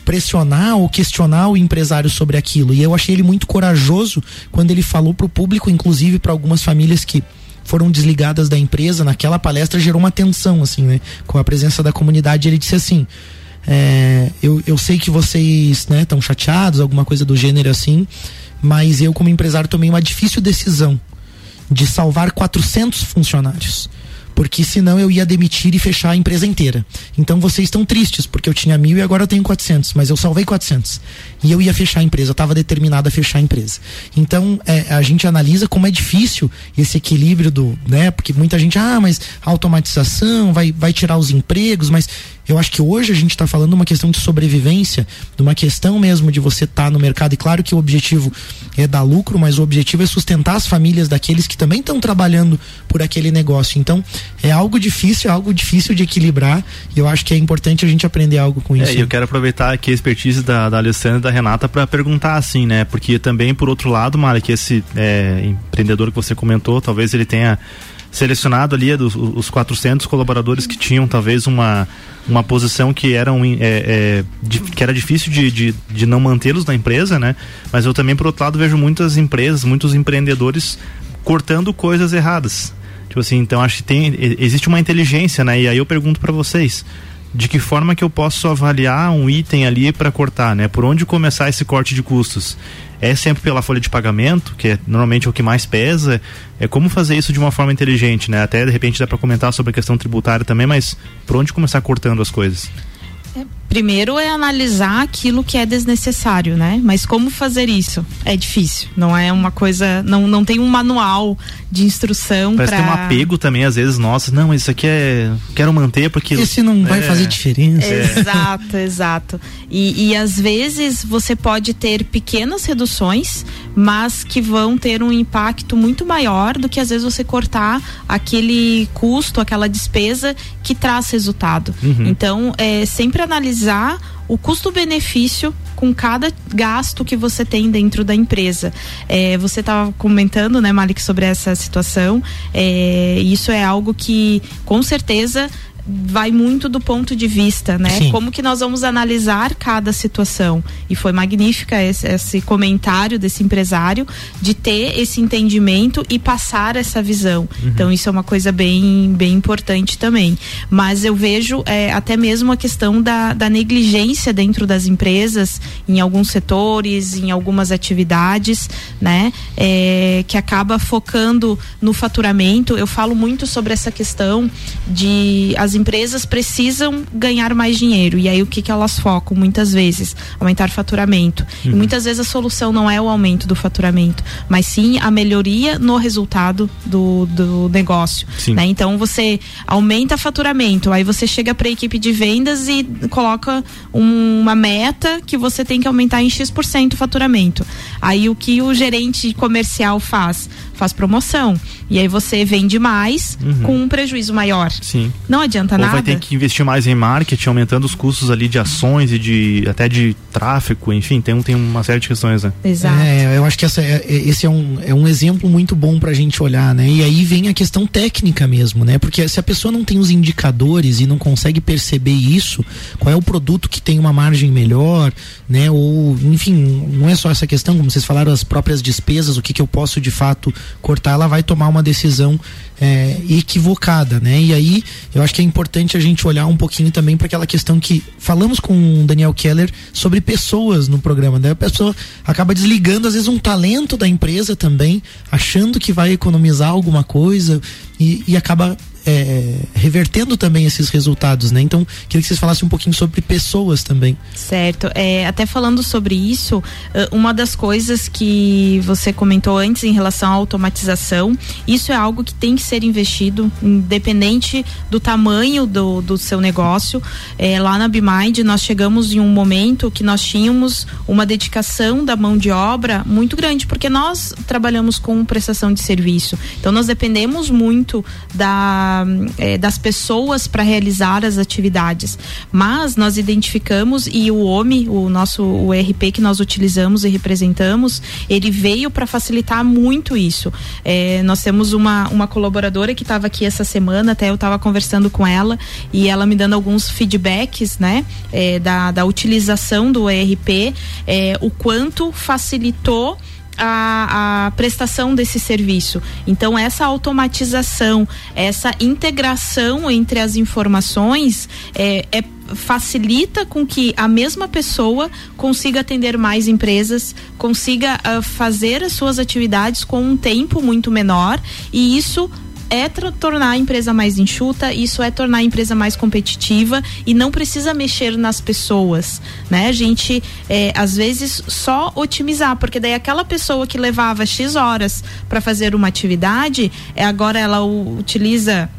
pressionar ou questionar o empresário sobre aquilo. E eu achei ele muito corajoso quando ele falou para o público, inclusive para algumas famílias que foram desligadas da empresa. Naquela palestra gerou uma tensão, assim, né? Com a presença da comunidade, ele disse assim. É, eu, eu sei que vocês estão né, chateados, alguma coisa do gênero assim, mas eu, como empresário, tomei uma difícil decisão de salvar 400 funcionários porque senão eu ia demitir e fechar a empresa inteira. Então vocês estão tristes, porque eu tinha mil e agora eu tenho 400, mas eu salvei 400. E eu ia fechar a empresa, eu estava determinado a fechar a empresa. Então é, a gente analisa como é difícil esse equilíbrio do, né, porque muita gente, ah, mas automatização vai, vai tirar os empregos, mas eu acho que hoje a gente está falando uma questão de sobrevivência, de uma questão mesmo de você estar tá no mercado. E claro que o objetivo é dar lucro, mas o objetivo é sustentar as famílias daqueles que também estão trabalhando por aquele negócio. Então, é algo difícil, é algo difícil de equilibrar. E eu acho que é importante a gente aprender algo com é, isso. É, eu quero aproveitar aqui a expertise da, da Alessandra e da Renata para perguntar assim, né? Porque também, por outro lado, Mara, que esse é, empreendedor que você comentou, talvez ele tenha selecionado ali dos, os 400 colaboradores que tinham talvez uma, uma posição que, eram, é, é, de, que era difícil de, de, de não mantê-los na empresa, né? Mas eu também, por outro lado, vejo muitas empresas, muitos empreendedores cortando coisas erradas. Tipo assim, então acho que tem, existe uma inteligência, né? E aí eu pergunto para vocês, de que forma que eu posso avaliar um item ali para cortar, né? Por onde começar esse corte de custos? É sempre pela folha de pagamento, que é normalmente o que mais pesa. É como fazer isso de uma forma inteligente, né? Até de repente dá para comentar sobre a questão tributária também, mas por onde começar cortando as coisas? Primeiro é analisar aquilo que é desnecessário, né? Mas como fazer isso? É difícil. Não é uma coisa. Não, não tem um manual de instrução para. ter um apego também, às vezes, nossa, não, isso aqui é. Quero manter porque. Esse não é... vai fazer diferença. Exato, exato. E, e às vezes você pode ter pequenas reduções, mas que vão ter um impacto muito maior do que às vezes você cortar aquele custo, aquela despesa que traz resultado. Uhum. Então, é sempre analisar o custo-benefício com cada gasto que você tem dentro da empresa. É, você estava comentando, né, Malik, sobre essa situação. É, isso é algo que, com certeza, vai muito do ponto de vista, né? Sim. Como que nós vamos analisar cada situação. E foi magnífica esse, esse, comentário desse empresário de ter esse entendimento e passar essa visão. Uhum. Então isso é uma coisa bem, bem importante também. Mas eu vejo é, até mesmo a questão da, da negligência dentro das empresas, em alguns setores, em algumas atividades, né? É, que acaba focando no faturamento. Eu falo muito sobre essa questão de as empresas precisam ganhar mais dinheiro. E aí o que, que elas focam muitas vezes? Aumentar faturamento. Uhum. E muitas vezes a solução não é o aumento do faturamento, mas sim a melhoria no resultado do, do negócio. Né? Então você aumenta faturamento, aí você chega para a equipe de vendas e coloca um, uma meta que você tem que aumentar em X% o faturamento. Aí o que o gerente comercial faz? Faz promoção. E aí você vende mais uhum. com um prejuízo maior. Sim. Não adianta Ou nada. Ou vai ter que investir mais em marketing, aumentando os custos ali de ações e de até de tráfego, enfim, tem, tem uma série de questões, né? Exato. É, eu acho que essa, é, é, esse é um, é um exemplo muito bom pra gente olhar, né? E aí vem a questão técnica mesmo, né? Porque se a pessoa não tem os indicadores e não consegue perceber isso, qual é o produto que tem uma margem melhor, né? Ou, enfim, não é só essa questão, como vocês falaram, as próprias despesas, o que, que eu posso de fato cortar, ela vai tomar uma decisão é, equivocada, né? E aí eu acho que é importante a gente olhar um pouquinho também para aquela questão que falamos com o Daniel Keller sobre pessoas no programa, né? A pessoa acaba desligando às vezes um talento da empresa também, achando que vai economizar alguma coisa e, e acaba é, revertendo também esses resultados, né? Então, queria que vocês falassem um pouquinho sobre pessoas também. Certo. É, até falando sobre isso, uma das coisas que você comentou antes em relação à automatização, isso é algo que tem que ser investido, independente do tamanho do, do seu negócio. É, lá na BeMind, nós chegamos em um momento que nós tínhamos uma dedicação da mão de obra muito grande, porque nós trabalhamos com prestação de serviço. Então, nós dependemos muito da, é, das pessoas para realizar as atividades. Mas nós identificamos e o OMI, o nosso o ERP que nós utilizamos e representamos, ele veio para facilitar muito isso. É, nós temos uma, uma colaboradora que estava aqui essa semana, até eu estava conversando com ela e ela me dando alguns feedbacks, né, é, da, da utilização do ERP, é, o quanto facilitou a, a, prestação desse serviço. Então, essa automatização, essa integração entre as informações é, é facilita com que a mesma pessoa consiga atender mais empresas, consiga uh, fazer as suas atividades com um tempo muito menor e isso é tornar a empresa mais enxuta, isso é tornar a empresa mais competitiva e não precisa mexer nas pessoas, né? A gente é, às vezes só otimizar, porque daí aquela pessoa que levava x horas para fazer uma atividade, é, agora ela utiliza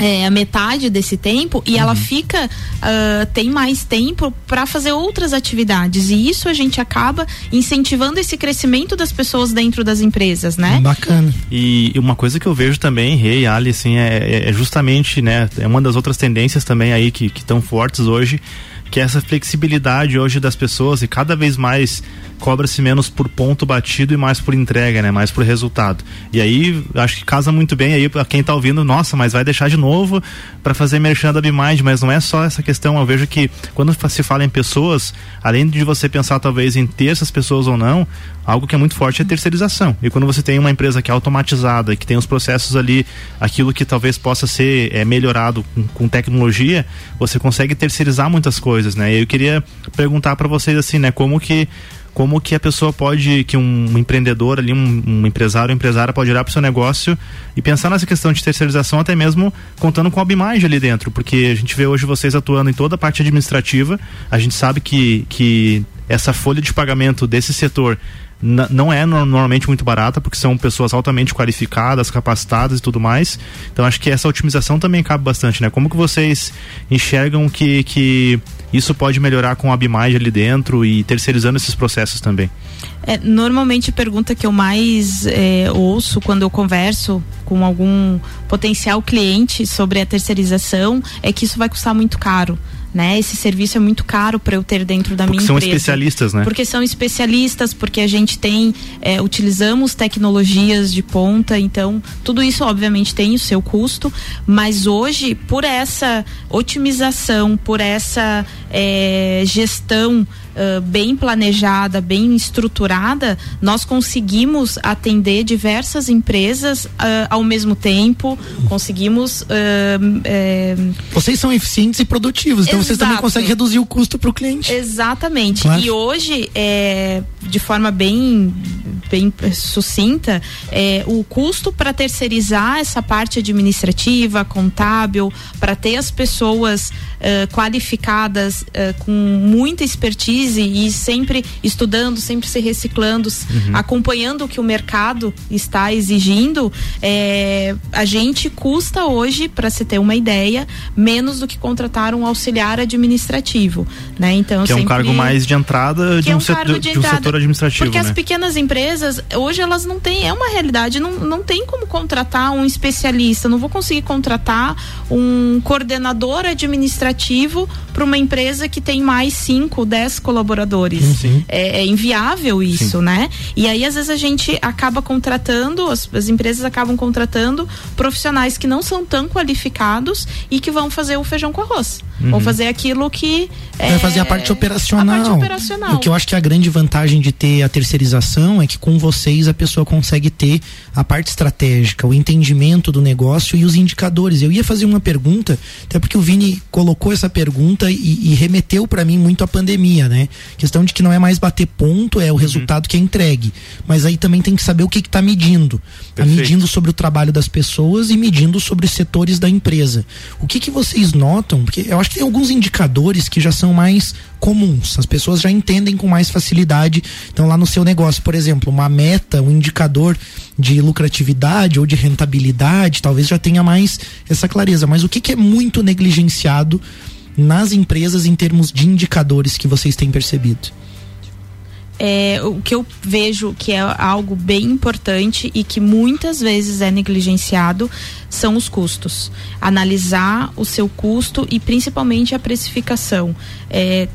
é, a metade desse tempo e uhum. ela fica uh, tem mais tempo para fazer outras atividades e isso a gente acaba incentivando esse crescimento das pessoas dentro das empresas, né? Bacana. E uma coisa que eu vejo também, Rei, hey, Ali, assim, é, é, justamente, né? É uma das outras tendências também aí que estão fortes hoje, que é essa flexibilidade hoje das pessoas e cada vez mais cobra-se menos por ponto batido e mais por entrega, né? Mais por resultado. E aí, acho que casa muito bem aí para quem tá ouvindo, nossa, mas vai deixar de novo para fazer merchan da Bimind, mas não é só essa questão, eu vejo que quando se fala em pessoas, além de você pensar talvez em ter essas pessoas ou não, algo que é muito forte é terceirização. E quando você tem uma empresa que é automatizada, que tem os processos ali, aquilo que talvez possa ser é, melhorado com, com tecnologia, você consegue terceirizar muitas coisas, né? Eu queria perguntar para vocês assim, né, como que como que a pessoa pode, que um, empreendedor ali, um, um empresário empresária pode olhar para o seu negócio e pensar nessa questão de terceirização, até mesmo contando com a Bimage ali dentro, porque a gente vê hoje vocês atuando em toda a parte administrativa, a gente sabe que, que essa folha de pagamento desse setor não é normalmente muito barata, porque são pessoas altamente qualificadas, capacitadas e tudo mais. Então acho que essa otimização também cabe bastante, né? Como que vocês enxergam que, que isso pode melhorar com a Bimage ali dentro e terceirizando esses processos também? É, normalmente a pergunta que eu mais é, ouço quando eu converso com algum potencial cliente sobre a terceirização é que isso vai custar muito caro né? Esse serviço é muito caro para eu ter dentro da porque minha são empresa. São especialistas, né? Porque são especialistas, porque a gente tem, é, utilizamos tecnologias de ponta, então tudo isso obviamente tem o seu custo, mas hoje por essa otimização, por essa é, gestão uh, bem planejada, bem estruturada, nós conseguimos atender diversas empresas uh, ao mesmo tempo, conseguimos. Uh, vocês são eficientes e produtivos, então Exato. vocês também conseguem reduzir o custo para o cliente. Exatamente. Claro. E hoje, é, de forma bem, bem sucinta, é, o custo para terceirizar essa parte administrativa, contábil, para ter as pessoas qualificadas com muita expertise crise e sempre estudando, sempre se reciclando, uhum. acompanhando o que o mercado está exigindo, é, a gente custa hoje, para se ter uma ideia, menos do que contratar um auxiliar administrativo, né? Então que sempre... é um cargo mais de entrada de, é um, um setor, de, de um setor administrativo, porque né? as pequenas empresas hoje elas não têm, é uma realidade, não, não tem como contratar um especialista, não vou conseguir contratar um coordenador administrativo para uma empresa que tem mais 5, 10 colaboradores. É, é, inviável isso, Sim. né? E aí, às vezes, a gente acaba contratando, as, as, empresas acabam contratando profissionais que não são tão qualificados e que vão fazer o feijão com arroz. Uhum. Vão fazer aquilo que. É, Vai fazer a parte operacional. A parte operacional. O que eu acho que é a grande vantagem de ter a terceirização é que com com vocês a pessoa consegue ter a parte estratégica, o entendimento do negócio e os indicadores. Eu ia fazer uma pergunta, até porque o Vini colocou essa pergunta e, e remeteu para mim muito à pandemia, né? Questão de que não é mais bater ponto, é o uhum. resultado que é entregue. Mas aí também tem que saber o que está medindo. Está medindo sobre o trabalho das pessoas e medindo sobre os setores da empresa. O que, que vocês notam? Porque eu acho que tem alguns indicadores que já são mais comuns. As pessoas já entendem com mais facilidade. Então, lá no seu negócio, por exemplo, uma meta, um indicador de lucratividade ou de rentabilidade, talvez já tenha mais essa clareza. Mas o que, que é muito negligenciado nas empresas em termos de indicadores que vocês têm percebido? É, o que eu vejo que é algo bem importante e que muitas vezes é negligenciado são os custos. Analisar o seu custo e principalmente a precificação. É,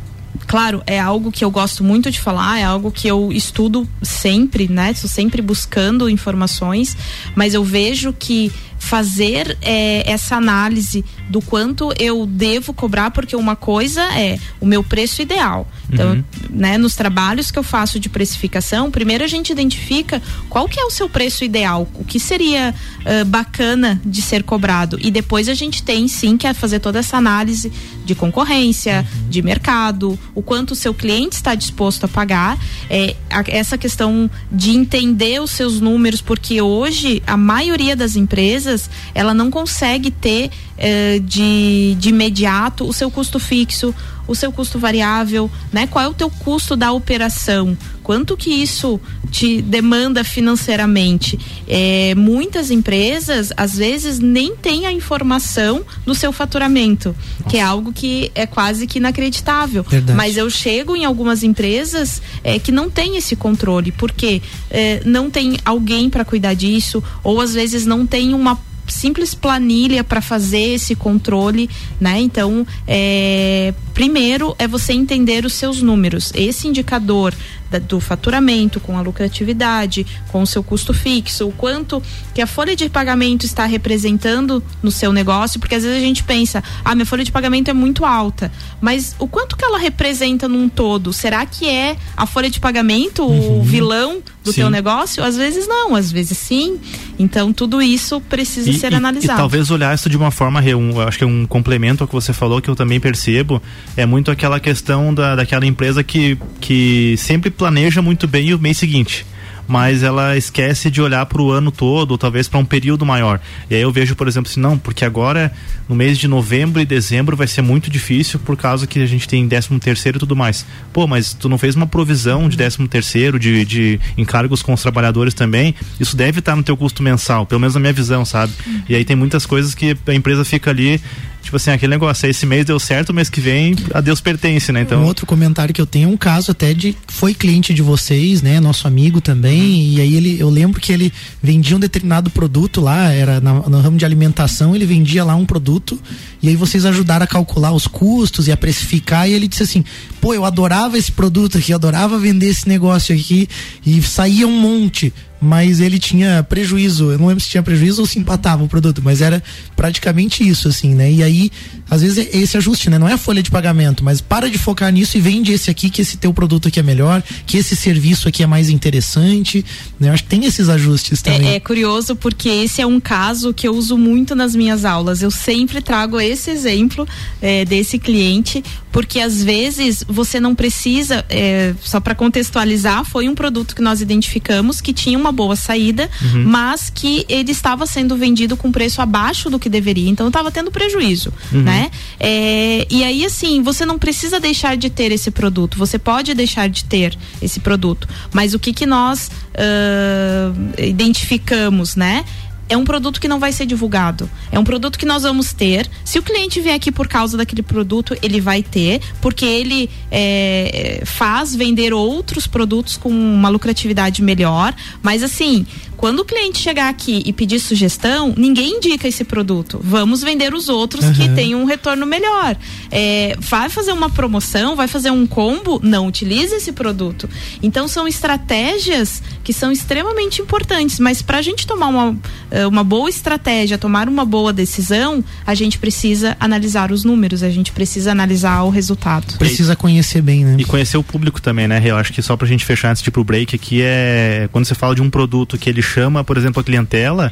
claro, é algo que eu gosto muito de falar, é algo que eu estudo sempre, né? Estou sempre buscando informações, mas eu vejo que fazer é, essa análise do quanto eu devo cobrar, porque uma coisa é o meu preço ideal. Então, uhum. né, nos trabalhos que eu faço de precificação, primeiro a gente identifica qual que é o seu preço ideal, o que seria uh, bacana de ser cobrado. E depois a gente tem sim que fazer toda essa análise de concorrência, uhum. de mercado, o quanto o seu cliente está disposto a pagar. É, a, essa questão de entender os seus números, porque hoje a maioria das empresas ela não consegue ter uh, de, de imediato o seu custo fixo o seu custo variável, né? Qual é o teu custo da operação? Quanto que isso te demanda financeiramente? É, muitas empresas, às vezes, nem têm a informação do seu faturamento, Nossa. que é algo que é quase que inacreditável. Verdade. Mas eu chego em algumas empresas é, que não tem esse controle, porque é, não tem alguém para cuidar disso, ou às vezes não tem uma simples planilha para fazer esse controle, né? Então, é, primeiro é você entender os seus números. Esse indicador da, do faturamento, com a lucratividade, com o seu custo fixo, o quanto que a folha de pagamento está representando no seu negócio, porque às vezes a gente pensa, ah, minha folha de pagamento é muito alta, mas o quanto que ela representa num todo? Será que é a folha de pagamento uhum. o vilão do sim. teu negócio? Às vezes não, às vezes sim. Então tudo isso precisa e, ser e, analisado. E talvez olhar isso de uma forma, um, acho que é um complemento ao que você falou que eu também percebo, é muito aquela questão da, daquela empresa que, que sempre planeja muito bem o mês seguinte mas ela esquece de olhar para o ano todo, ou talvez para um período maior. E aí eu vejo, por exemplo, assim, não, porque agora no mês de novembro e dezembro vai ser muito difícil por causa que a gente tem 13 terceiro e tudo mais. Pô, mas tu não fez uma provisão de 13 terceiro, de, de encargos com os trabalhadores também, isso deve estar no teu custo mensal, pelo menos na minha visão, sabe? E aí tem muitas coisas que a empresa fica ali tipo assim, aquele negócio, esse mês deu certo, mês que vem a Deus pertence, né? Então... Um outro comentário que eu tenho é um caso até de foi cliente de vocês, né? Nosso amigo também, uhum. e aí ele, eu lembro que ele vendia um determinado produto lá, era na, no ramo de alimentação, ele vendia lá um produto, e aí vocês ajudaram a calcular os custos e a precificar, e ele disse assim, pô, eu adorava esse produto aqui, eu adorava vender esse negócio aqui, e saía um monte mas ele tinha prejuízo. Eu não lembro se tinha prejuízo ou se empatava o produto, mas era praticamente isso, assim, né? E aí, às vezes, é esse ajuste, né? Não é a folha de pagamento, mas para de focar nisso e vende esse aqui, que esse teu produto aqui é melhor, que esse serviço aqui é mais interessante. Né? Eu acho que tem esses ajustes também. É, é curioso porque esse é um caso que eu uso muito nas minhas aulas. Eu sempre trago esse exemplo é, desse cliente, porque às vezes você não precisa, é, só para contextualizar, foi um produto que nós identificamos que tinha uma boa saída, uhum. mas que ele estava sendo vendido com preço abaixo do que deveria, então estava tendo prejuízo, uhum. né? É, e aí assim, você não precisa deixar de ter esse produto, você pode deixar de ter esse produto, mas o que que nós uh, identificamos, né? É um produto que não vai ser divulgado. É um produto que nós vamos ter. Se o cliente vier aqui por causa daquele produto, ele vai ter, porque ele é, faz vender outros produtos com uma lucratividade melhor. Mas assim, Quando o cliente chegar aqui e pedir sugestão, ninguém indica esse produto. Vamos vender os outros Uhum. que têm um retorno melhor. É, vai fazer uma promoção, vai fazer um combo, não utilize esse produto. Então são estratégias que são extremamente importantes, mas para a gente tomar uma, eh, uma boa estratégia, tomar uma boa decisão, a gente precisa analisar os números, a gente precisa analisar o resultado. Precisa conhecer bem, né? E conhecer o público também, né? Eu acho que só pra gente fechar antes de ir pro break aqui é quando você fala de um produto que ele chama, por exemplo, a clientela,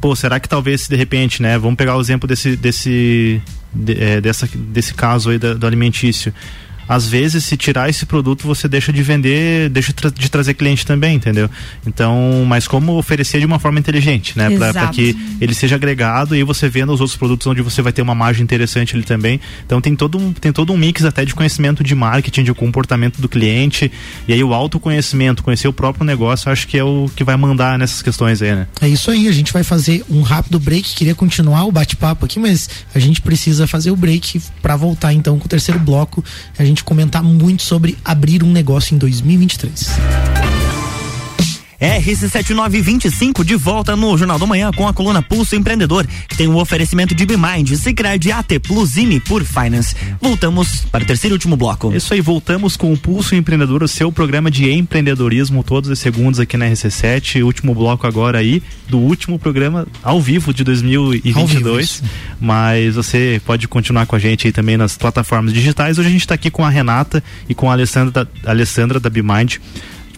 pô, será que talvez se de repente, né? Vamos pegar o exemplo desse desse de- é, dessa, desse caso aí do alimentício. Às vezes, se tirar esse produto, você deixa de vender, deixa de trazer cliente também, entendeu? Então, mas como oferecer de uma forma inteligente, né? Exato. que ele seja agregado e você venda os outros produtos onde você vai ter uma margem interessante ali também. Então tem todo um, tem todo um mix até de conhecimento de marketing, de comportamento do cliente. E aí o autoconhecimento, conhecer o próprio negócio, eu acho que é o que vai mandar nessas questões aí, né? É isso aí, a gente vai fazer um rápido break. Queria continuar o bate-papo aqui, mas a gente precisa fazer o break para voltar então com o terceiro bloco. A gente comentar muito sobre abrir um negócio em 2023. RC7925 de volta no Jornal da Manhã com a coluna Pulso Empreendedor, que tem o um oferecimento de Bmind, Sicredi AT Plus e por Finance. Voltamos para o terceiro e último bloco. Isso aí, voltamos com o Pulso Empreendedor, o seu programa de empreendedorismo, todos os segundos aqui na RC7. Último bloco agora aí, do último programa ao vivo de 2022. Ao vivo, mas você pode continuar com a gente aí também nas plataformas digitais. Hoje a gente está aqui com a Renata e com a Alessandra da, a Alessandra da Bmind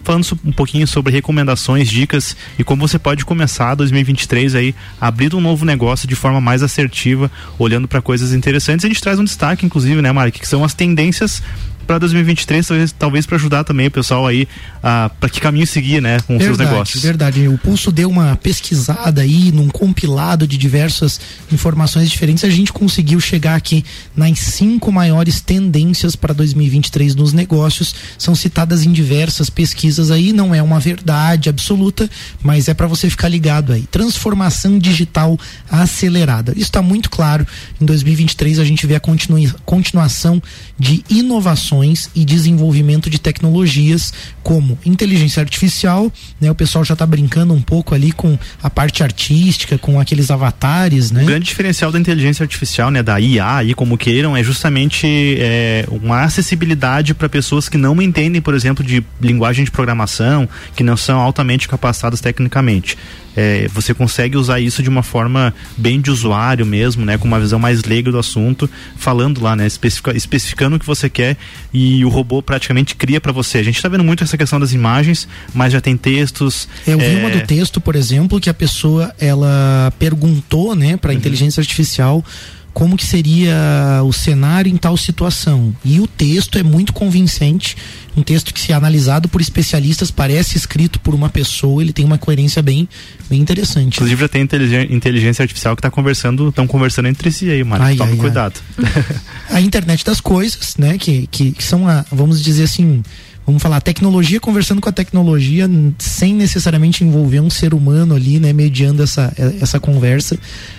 falando um pouquinho sobre recomendações, dicas e como você pode começar 2023 aí abrindo um novo negócio de forma mais assertiva, olhando para coisas interessantes. A gente traz um destaque, inclusive, né, Mari, que são as tendências para 2023, talvez, talvez para ajudar também o pessoal aí a para que caminho seguir, né, com os seus negócios. verdade. O Pulso deu uma pesquisada aí, num compilado de diversas informações diferentes. A gente conseguiu chegar aqui nas cinco maiores tendências para 2023 nos negócios. São citadas em diversas pesquisas aí. Não é uma verdade absoluta, mas é para você ficar ligado aí. Transformação digital acelerada. Isso está muito claro. Em 2023 a gente vê a continuação de inovações e desenvolvimento de tecnologias como inteligência artificial, né? O pessoal já está brincando um pouco ali com a parte artística, com aqueles avatares, né? O grande diferencial da inteligência artificial, né, da IA, aí como queiram, é justamente é, uma acessibilidade para pessoas que não entendem, por exemplo, de linguagem de programação, que não são altamente capacitadas tecnicamente. É, você consegue usar isso de uma forma bem de usuário mesmo, né, com uma visão mais leiga do assunto, falando lá, né, especifica- especificando o que você quer e o robô praticamente cria para você. A gente está vendo muito essa questão das imagens, mas já tem textos. Eu vi é, uma do texto, por exemplo, que a pessoa ela perguntou, né, para a inteligência artificial como que seria o cenário em tal situação. E o texto é muito convincente, um texto que se é analisado por especialistas parece escrito por uma pessoa, ele tem uma coerência bem bem interessante. Inclusive já tem inteligência artificial que está conversando, estão conversando entre si aí, mano. Ai, Toma ai, ai. cuidado. [laughs] a internet das coisas, né? Que, que, que são, a, vamos dizer assim, vamos falar, tecnologia conversando com a tecnologia sem necessariamente envolver um ser humano ali, né? Mediando essa, eh, essa conversa.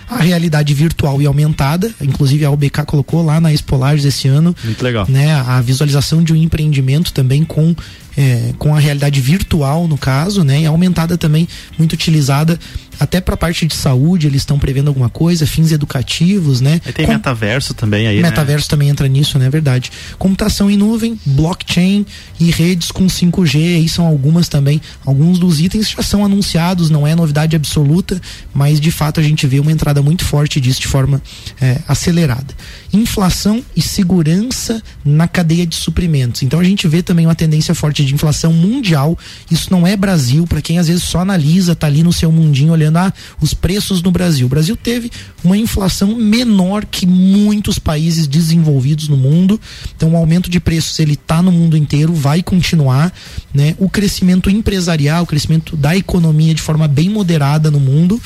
A realidade virtual e aumentada, inclusive a UBK colocou lá na Expolages esse ano, Muito legal. né? A visualização de um empreendimento também com é, com a realidade virtual no caso, né? E aumentada também, muito utilizada até para a parte de saúde, eles estão prevendo alguma coisa, fins educativos, né? Aí tem Com- metaverso também aí, né? Metaverso também entra nisso, né? Verdade. Computação em nuvem, blockchain e redes com 5G, aí são algumas também. Alguns dos itens já são anunciados, não é novidade absoluta, mas de fato a gente vê uma entrada muito forte disso de forma é, acelerada. Inflação e segurança na cadeia de suprimentos. Então a gente vê também uma tendência forte de inflação mundial. Isso não é Brasil, para quem às vezes só analisa, tá ali no seu mundinho olhando os preços no Brasil. O Brasil teve uma inflação menor que muitos países desenvolvidos no mundo. Então o aumento de preços ele tá no mundo inteiro, vai continuar, né? O crescimento empresarial, o crescimento da economia de forma bem moderada no mundo.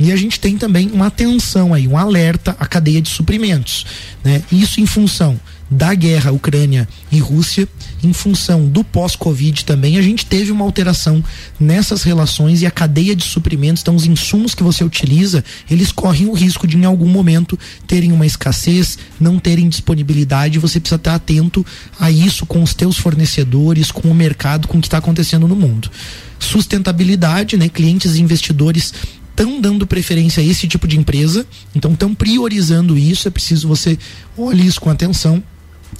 E a gente tem também uma atenção aí, um alerta à cadeia de suprimentos, né? Isso em função da guerra Ucrânia e Rússia, em função do pós-Covid também, a gente teve uma alteração nessas relações e a cadeia de suprimentos, então os insumos que você utiliza, eles correm o risco de em algum momento terem uma escassez, não terem disponibilidade, você precisa estar atento a isso com os teus fornecedores, com o mercado, com o que está acontecendo no mundo. Sustentabilidade, né? Clientes e investidores estão dando preferência a esse tipo de empresa, então estão priorizando isso, é preciso você olhar isso com atenção.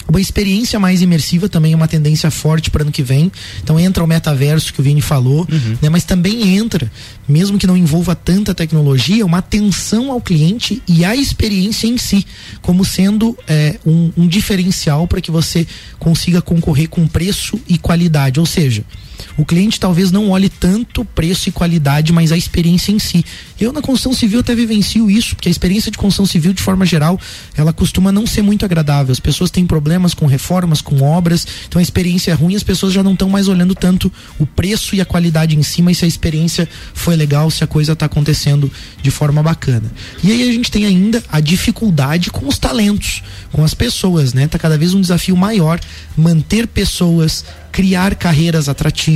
Uma experiência mais imersiva também é uma tendência forte para ano que vem. Então entra o metaverso que o Vini falou, uhum. né? mas também entra, mesmo que não envolva tanta tecnologia, uma atenção ao cliente e à experiência em si, como sendo é, um, um diferencial para que você consiga concorrer com preço e qualidade. Ou seja, o cliente talvez não olhe tanto preço e qualidade, mas a experiência em si. Eu na construção civil até vivencio isso, porque a experiência de construção civil, de forma geral, ela costuma não ser muito agradável. As pessoas têm problemas com reformas, com obras, então a experiência é ruim, as pessoas já não estão mais olhando tanto o preço e a qualidade em si, mas se a experiência foi legal, se a coisa está acontecendo de forma bacana. E aí a gente tem ainda a dificuldade com os talentos, com as pessoas, né? Tá cada vez um desafio maior manter pessoas criar carreiras atrativas,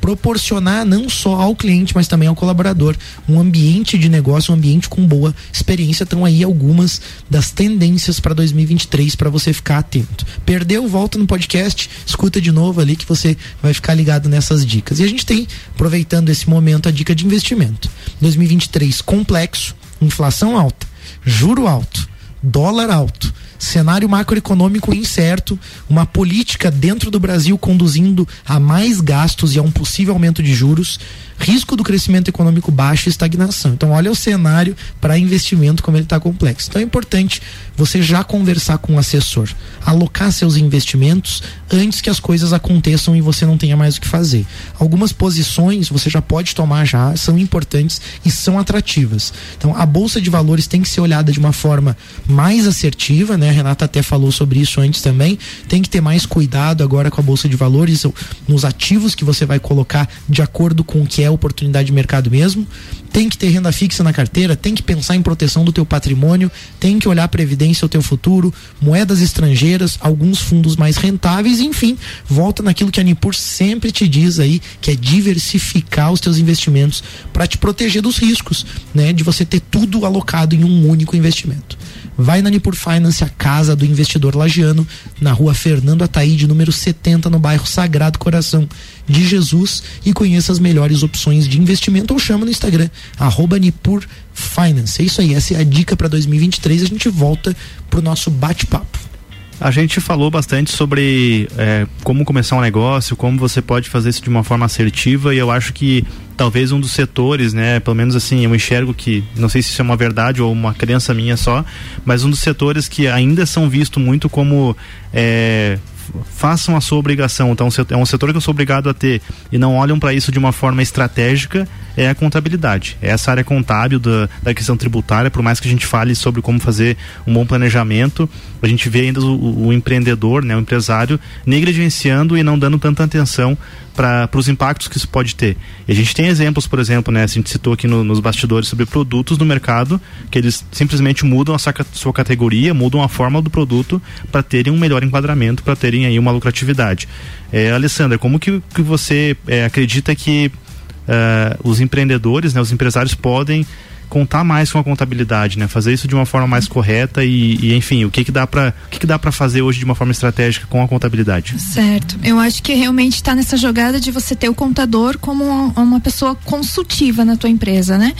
proporcionar não só ao cliente, mas também ao colaborador um ambiente de negócio, um ambiente com boa experiência. Estão aí algumas das tendências para 2023 para você ficar atento. Perdeu, volta no podcast, escuta de novo ali que você vai ficar ligado nessas dicas. E a gente tem, aproveitando esse momento, a dica de investimento. 2023 complexo, inflação alta, juro alto, dólar alto cenário macroeconômico incerto, uma política dentro do Brasil conduzindo a mais gastos e a um possível aumento de juros, risco do crescimento econômico baixo e estagnação. Então, olha o cenário para investimento como ele está complexo. Então, é importante você já conversar com o assessor, alocar seus investimentos antes que as coisas aconteçam e você não tenha mais o que fazer. Algumas posições você já pode tomar já, são importantes e são atrativas. Então, a bolsa de valores tem que ser olhada de uma forma mais assertiva, né? A Renata até falou sobre isso antes também. Tem que ter mais cuidado agora com a bolsa de valores, nos ativos que você vai colocar de acordo com o que é oportunidade de mercado mesmo. Tem que ter renda fixa na carteira, tem que pensar em proteção do teu patrimônio, tem que olhar previdência, o teu futuro, moedas estrangeiras, alguns fundos mais rentáveis, enfim, volta naquilo que a Nipur sempre te diz aí, que é diversificar os teus investimentos para te proteger dos riscos, né, de você ter tudo alocado em um único investimento. Vai na Nipur Finance, a casa do investidor lagiano, na rua Fernando Ataíde, número 70, no bairro Sagrado Coração de Jesus e conheça as melhores opções de investimento ou chama no Instagram, arroba Nipur Finance. É isso aí, essa é a dica para 2023. A gente volta pro nosso bate-papo. A gente falou bastante sobre é, como começar um negócio, como você pode fazer isso de uma forma assertiva e eu acho que talvez um dos setores, né, pelo menos assim, eu enxergo que, não sei se isso é uma verdade ou uma crença minha só, mas um dos setores que ainda são vistos muito como é, façam a sua obrigação. Então, é um setor que eu sou obrigado a ter e não olham para isso de uma forma estratégica, é a contabilidade. É essa área contábil da, da questão tributária, por mais que a gente fale sobre como fazer um bom planejamento, a gente vê ainda o, o empreendedor, né, o empresário, negligenciando e não dando tanta atenção para os impactos que isso pode ter. E a gente tem exemplos, por exemplo, né, a gente citou aqui no, nos bastidores sobre produtos no mercado que eles simplesmente mudam a sua, sua categoria, mudam a forma do produto para terem um melhor enquadramento, para terem aí uma lucratividade. É, Alessandra, como que, que você é, acredita que uh, os empreendedores, né, os empresários podem contar mais com a contabilidade, né? Fazer isso de uma forma mais correta e, e enfim, o que que dá para o que que dá para fazer hoje de uma forma estratégica com a contabilidade? Certo. Eu acho que realmente está nessa jogada de você ter o contador como uma, uma, pessoa consultiva na tua empresa, né?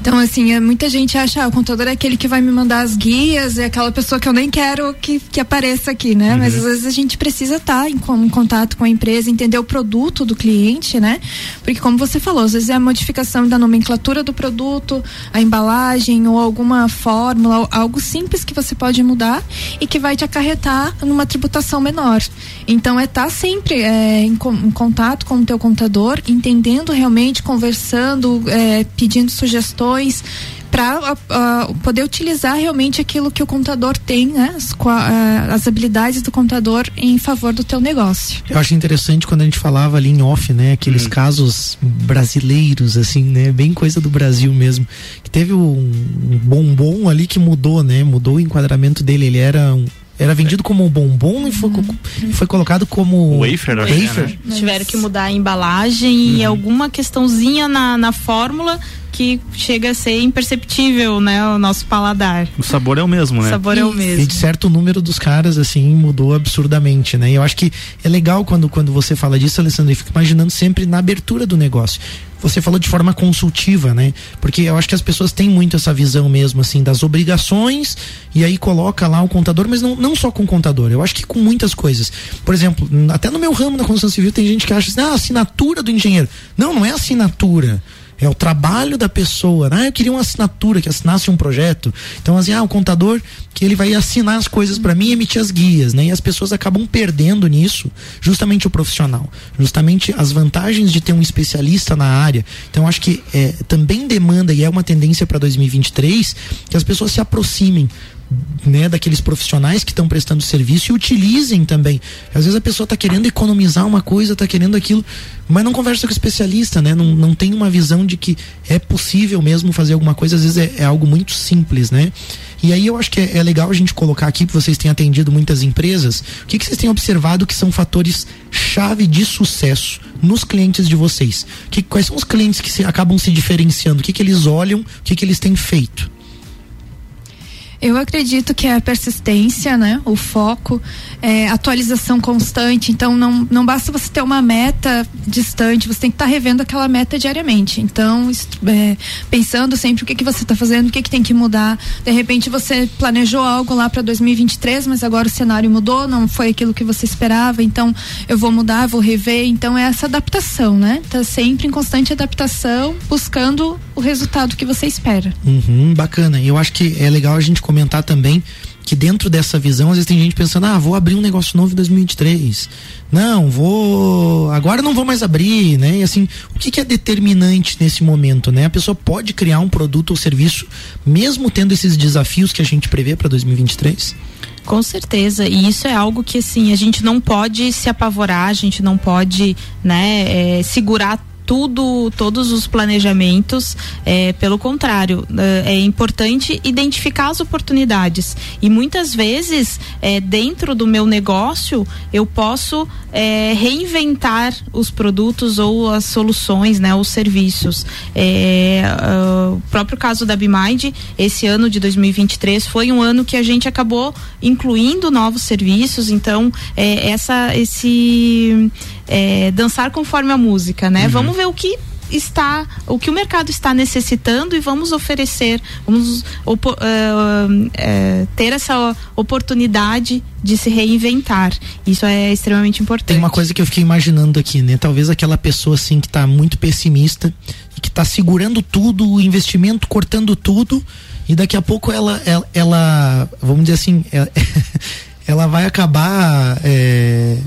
Então assim, é, muita gente acha, ah, o contador é aquele que vai me mandar as guias, é aquela pessoa que eu nem quero que, que apareça aqui, né? Uhum. Mas às vezes a gente precisa estar tá em, em contato com a empresa, entender o produto do cliente, né? Porque como você falou, às vezes é a modificação da nomenclatura do produto, a embalagem ou alguma fórmula, algo simples que você pode mudar e que vai te acarretar numa tributação menor. Então é estar tá sempre é, em, em, contato com o teu contador, entendendo realmente, conversando, é, pedindo sugestões, para uh, poder utilizar realmente aquilo que o contador tem, né? As, uh, as, habilidades do contador em favor do teu negócio. Eu acho interessante quando a gente falava ali em off, né? Aqueles hum. casos brasileiros, assim, né? Bem coisa do Brasil mesmo. Que teve um bombom ali que mudou, né? Mudou o enquadramento dele. Ele era um era vendido como bombom e foi, uhum. foi colocado como wafer, wafer. Né? Tiveram que mudar a embalagem uhum. e alguma questãozinha na, na fórmula que chega a ser imperceptível, né, o nosso paladar. O sabor é o mesmo, né? O sabor é o mesmo. E de certo número dos caras assim mudou absurdamente, né? E eu acho que é legal quando quando você fala disso, Alessandro, e fica imaginando sempre na abertura do negócio você falou de forma consultiva, né? Porque eu acho que as pessoas têm muito essa visão mesmo, assim, das obrigações, e aí coloca lá o contador, mas não, não só com o contador, eu acho que com muitas coisas. Por exemplo, até no meu ramo da construção civil tem gente que acha assim, ah, assinatura do engenheiro. Não, não é assinatura é o trabalho da pessoa. Ah, eu queria uma assinatura que assinasse um projeto. Então, assim, ah, o contador que ele vai assinar as coisas para mim e emitir as guias, né? E as pessoas acabam perdendo nisso justamente o profissional, justamente as vantagens de ter um especialista na área. Então, acho que é, também demanda e é uma tendência para 2023 que as pessoas se aproximem né, daqueles profissionais que estão prestando serviço e utilizem também. Às vezes a pessoa está querendo economizar uma coisa, está querendo aquilo, mas não conversa com o especialista, né? Não, não tem uma visão de que é possível mesmo fazer alguma coisa, às vezes é, é algo muito simples, né? E aí eu acho que é, é, legal a gente colocar aqui, que vocês têm atendido muitas empresas, o que, que vocês têm observado que são fatores chave de sucesso nos clientes de vocês? Que, quais são os clientes que se, acabam se diferenciando? O que, que eles olham? O que, que eles têm feito? Eu acredito que é a persistência, né? O foco, é, atualização constante. Então, não, não basta você ter uma meta distante, você tem que estar tá revendo aquela meta diariamente. Então, é, pensando sempre o que, que você está fazendo, o que, que tem que mudar. De repente, você planejou algo lá para 2023, mas agora o cenário mudou, não foi aquilo que você esperava. Então, eu vou mudar, vou rever. Então, é essa adaptação, né? Tá sempre em constante adaptação, buscando o resultado que você espera. Uhum, bacana. Eu acho que é legal a gente comentar também que dentro dessa visão, às vezes tem gente pensando, ah, vou abrir um negócio novo em 2023. Não, vou. Agora não vou mais abrir, né? E assim, o que, que, é determinante nesse momento, né? A pessoa pode criar um produto ou serviço, mesmo tendo esses desafios que a gente prevê para 2023? Com certeza, e isso é algo que assim a gente não pode se apavorar, a gente não pode, né, é, segurar tudo, todos os planejamentos. É, pelo contrário, é, é importante identificar as oportunidades. E muitas vezes, é, dentro do meu negócio, eu posso é, reinventar os produtos ou as soluções, né, os serviços. É, uh, o próprio caso da Bimind, esse ano de 2023 foi um ano que a gente acabou incluindo novos serviços. Então, é, essa, esse é, dançar conforme a música, né? Uhum. Vamos ver o que está, o que o mercado está necessitando e vamos oferecer, vamos uh, uh, ter essa oportunidade de se reinventar. Isso é extremamente importante. Tem uma coisa que eu fiquei imaginando aqui, né? Talvez aquela pessoa assim que está muito pessimista e que está segurando tudo, o investimento, cortando tudo e daqui a pouco ela, ela, ela vamos dizer assim, ela, [laughs] ela vai acabar é,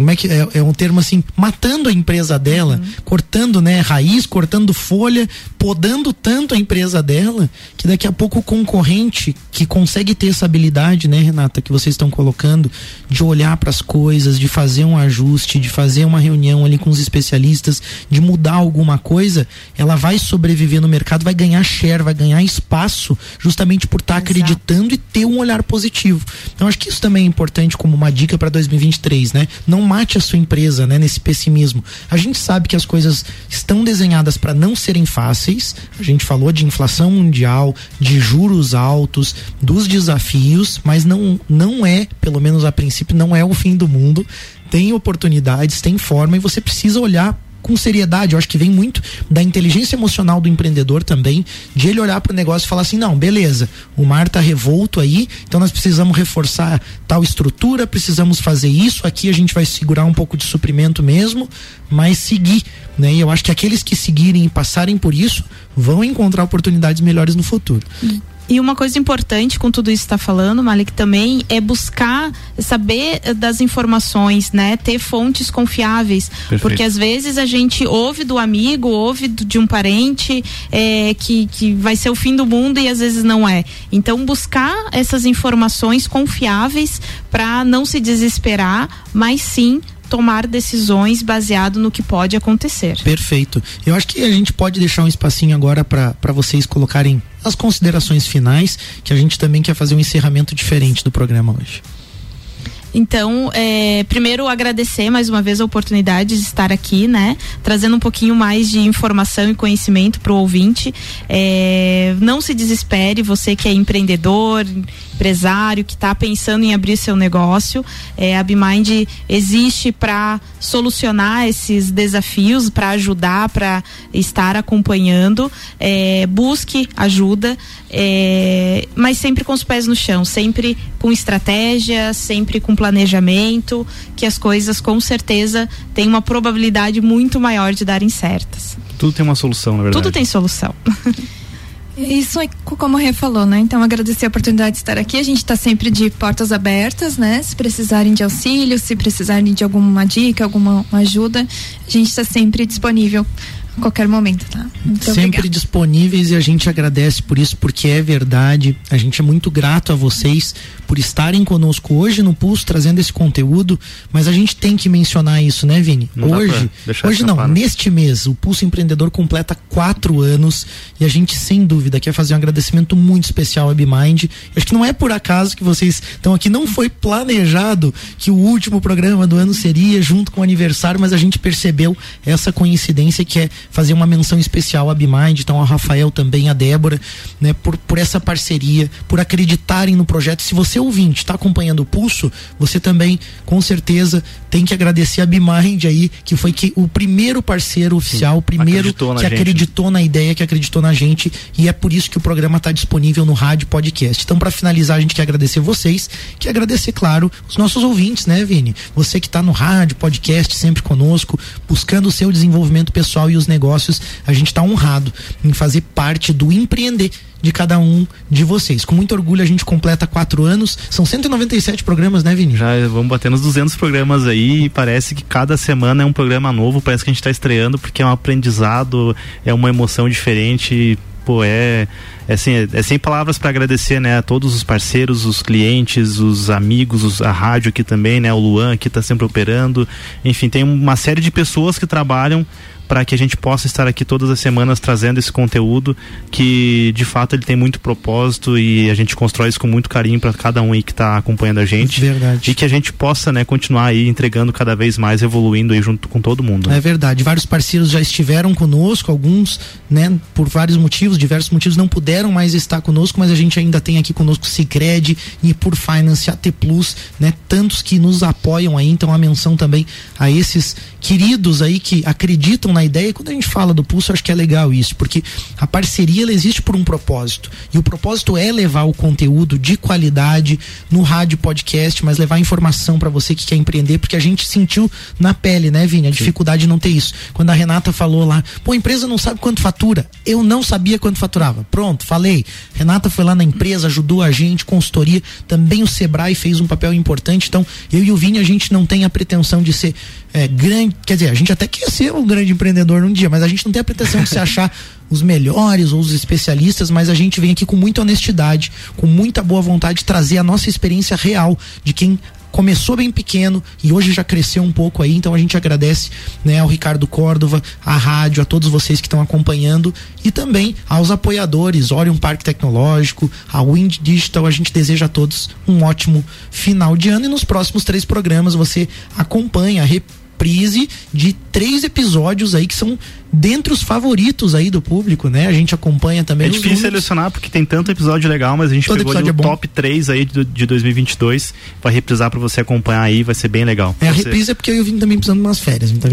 como é que é, é um termo assim, matando a empresa dela, uhum. cortando, né, raiz, cortando folha, podando tanto a empresa dela, que daqui a pouco o concorrente que consegue ter essa habilidade, né, Renata, que vocês estão colocando, de olhar para as coisas, de fazer um ajuste, de fazer uma reunião ali com os especialistas, de mudar alguma coisa, ela vai sobreviver no mercado, vai ganhar share, vai ganhar espaço, justamente por estar tá acreditando e ter um olhar positivo. Então acho que isso também é importante como uma dica para 2023, né? Não mate a sua empresa, né, nesse pessimismo. A gente sabe que as coisas estão desenhadas para não serem fáceis. A gente falou de inflação mundial, de juros altos, dos desafios, mas não não é, pelo menos a princípio, não é o fim do mundo. Tem oportunidades, tem forma e você precisa olhar com seriedade. Eu acho que vem muito da inteligência emocional do empreendedor também, de ele olhar para o negócio e falar assim: não, beleza, o mar está revolto aí, então nós precisamos reforçar tal estrutura, precisamos fazer isso. Aqui a gente vai segurar um pouco de suprimento mesmo, mas seguir. Né? E eu acho que aqueles que seguirem e passarem por isso vão encontrar oportunidades melhores no futuro. E uma coisa importante com tudo isso que está falando, Malik, também é buscar saber das informações, né? Ter fontes confiáveis. Perfeito. Porque às vezes a gente ouve do amigo, ouve do, de um parente é, que, que vai ser o fim do mundo e às vezes não é. Então, buscar essas informações confiáveis para não se desesperar, mas sim tomar decisões baseado no que pode acontecer. Perfeito. Eu acho que a gente pode deixar um espacinho agora para vocês colocarem as considerações finais, que a gente também quer fazer um encerramento diferente do programa hoje. Então, é, primeiro agradecer mais uma vez a oportunidade de estar aqui, né? Trazendo um pouquinho mais de informação e conhecimento para o ouvinte. É, não se desespere, você que é empreendedor, empresário, que está pensando em abrir seu negócio. É, a BeMind existe para solucionar esses desafios, para ajudar, para estar acompanhando. É, busque ajuda, é, mas sempre com os pés no chão, sempre com estratégia, sempre com planejamento, que as coisas com certeza têm uma probabilidade muito maior de darem certas. Tudo tem uma solução, na verdade. Tudo tem solução. [laughs] Isso é como o Rê falou, né? Então agradecer a oportunidade de estar aqui. A gente está sempre de portas abertas, né? Se precisarem de auxílio, se precisarem de alguma dica, alguma ajuda, a gente está sempre disponível a qualquer momento, tá? Muito Sempre obrigada. disponíveis e a gente agradece por isso, porque é verdade. A gente é muito grato a vocês por estarem conosco hoje no Pulso, trazendo esse conteúdo, mas a gente tem que mencionar isso, né, Vini? Não hoje, hoje não, neste mês, o Pulso Empreendedor completa quatro anos e a gente, sem dúvida, quer fazer um agradecimento muito especial à BeMind. Acho que não é por acaso que vocês estão aqui, não foi planejado que o último programa do ano seria junto com o aniversário, mas a gente percebeu essa coincidência que é fazer uma menção especial à BeMind, então ao Rafael também, a Débora, né, por, por essa parceria, por acreditarem no projeto. Se você ouvinte está acompanhando o pulso, você também com certeza tem que agradecer a BeMind aí, que foi que o primeiro parceiro oficial, o primeiro acreditou que acreditou na ideia, que acreditou na gente, e é por isso que o programa está disponível no rádio podcast. Então, para finalizar, a gente quer agradecer vocês, quer agradecer, claro, os nossos ouvintes, né, Vini? Você que está no rádio, podcast, sempre conosco, buscando o seu desenvolvimento pessoal e os negócios, a gente está honrado em fazer parte do empreender de cada um de vocês. Com muito orgulho a gente completa quatro anos. São 197 programas, né, Vini? Já vamos bater nos 200 programas aí e parece que cada semana é um programa novo. Parece que a gente está estreando porque é um aprendizado, é uma emoção diferente. Pô, é, é, é, é sem palavras para agradecer, né, a todos os parceiros, os clientes, os amigos, os, a rádio aqui também, né, o Luan que está sempre operando. Enfim, tem uma série de pessoas que trabalham para que a gente possa estar aqui todas as semanas trazendo esse conteúdo que de fato ele tem muito propósito e a gente constrói isso com muito carinho para cada um aí que está acompanhando a gente. Verdade. E que a gente possa, né, continuar aí entregando cada vez mais, evoluindo aí junto com todo mundo. É verdade. Vários parceiros já estiveram conosco, alguns, né, por vários motivos, diversos motivos não puderam mais estar conosco, mas a gente ainda tem aqui conosco Sicredi e por Finance AT Plus, né, tantos que nos apoiam aí, então a menção também a esses queridos aí que acreditam na na ideia. E quando a gente fala do pulso, acho que é legal isso, porque a parceria ela existe por um propósito. E o propósito é levar o conteúdo de qualidade no rádio podcast, mas levar informação para você que quer empreender, porque a gente sentiu na pele, né, Vini? A dificuldade de não ter isso. Quando a Renata falou lá, pô, a empresa não sabe quanto fatura. Eu não sabia quanto faturava. Pronto, falei. Renata foi lá na empresa, ajudou a gente, consultoria. Também o Sebrae fez um papel importante. Então, eu e o Vini, a gente não tem a pretensão de ser é, grande. Quer dizer, a gente até quer ser um grande empreendedor num dia, mas a gente não tem a pretensão de se achar [laughs] os melhores ou os especialistas, mas a gente vem aqui com muita honestidade, com muita boa vontade de trazer a nossa experiência real de quem começou bem pequeno e hoje já cresceu um pouco aí, então a gente agradece né, ao Ricardo Córdova, à rádio, a todos vocês que estão acompanhando e também aos apoiadores, Orion Parque Tecnológico, a Wind Digital, a gente deseja a todos um ótimo final de ano e nos próximos três programas você acompanha, reprise de três episódios aí que são dentre os favoritos aí do público, né? A gente acompanha também. É difícil selecionar porque tem tanto episódio legal, mas a gente Todo pegou ali o é top 3 aí de, de 2022 vai reprisar para você acompanhar aí, vai ser bem legal. É, a reprise é porque eu vim também precisando de umas férias, então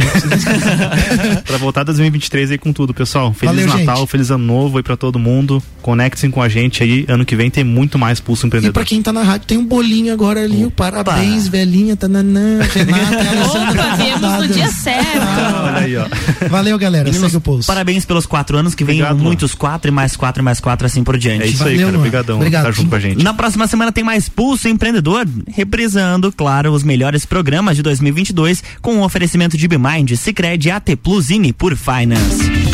Para [laughs] voltar 2023 aí com tudo, pessoal. Feliz Valeu, Natal, gente. feliz ano novo aí para todo mundo. Conectem com a gente aí, ano que vem tem muito mais Pulso Empreendedor. E para quem tá na rádio, tem um bolinho agora ali, Opa. parabéns, velhinha, tananã, Renata, Opa, viemos no dia certo. Ah, olha aí, ó. Valeu, galera. Meninos, parabéns pelos quatro anos, que venham muitos quatro e mais quatro e mais quatro, assim por diante. É isso Valeu, aí, cara. Obrigadão. Obrigado. Tá junto com a gente. Na próxima semana tem mais Pulso Empreendedor, reprisando, claro, os melhores programas de 2022 com o um oferecimento de BeMind, Cicred, AT Plus e por Finance.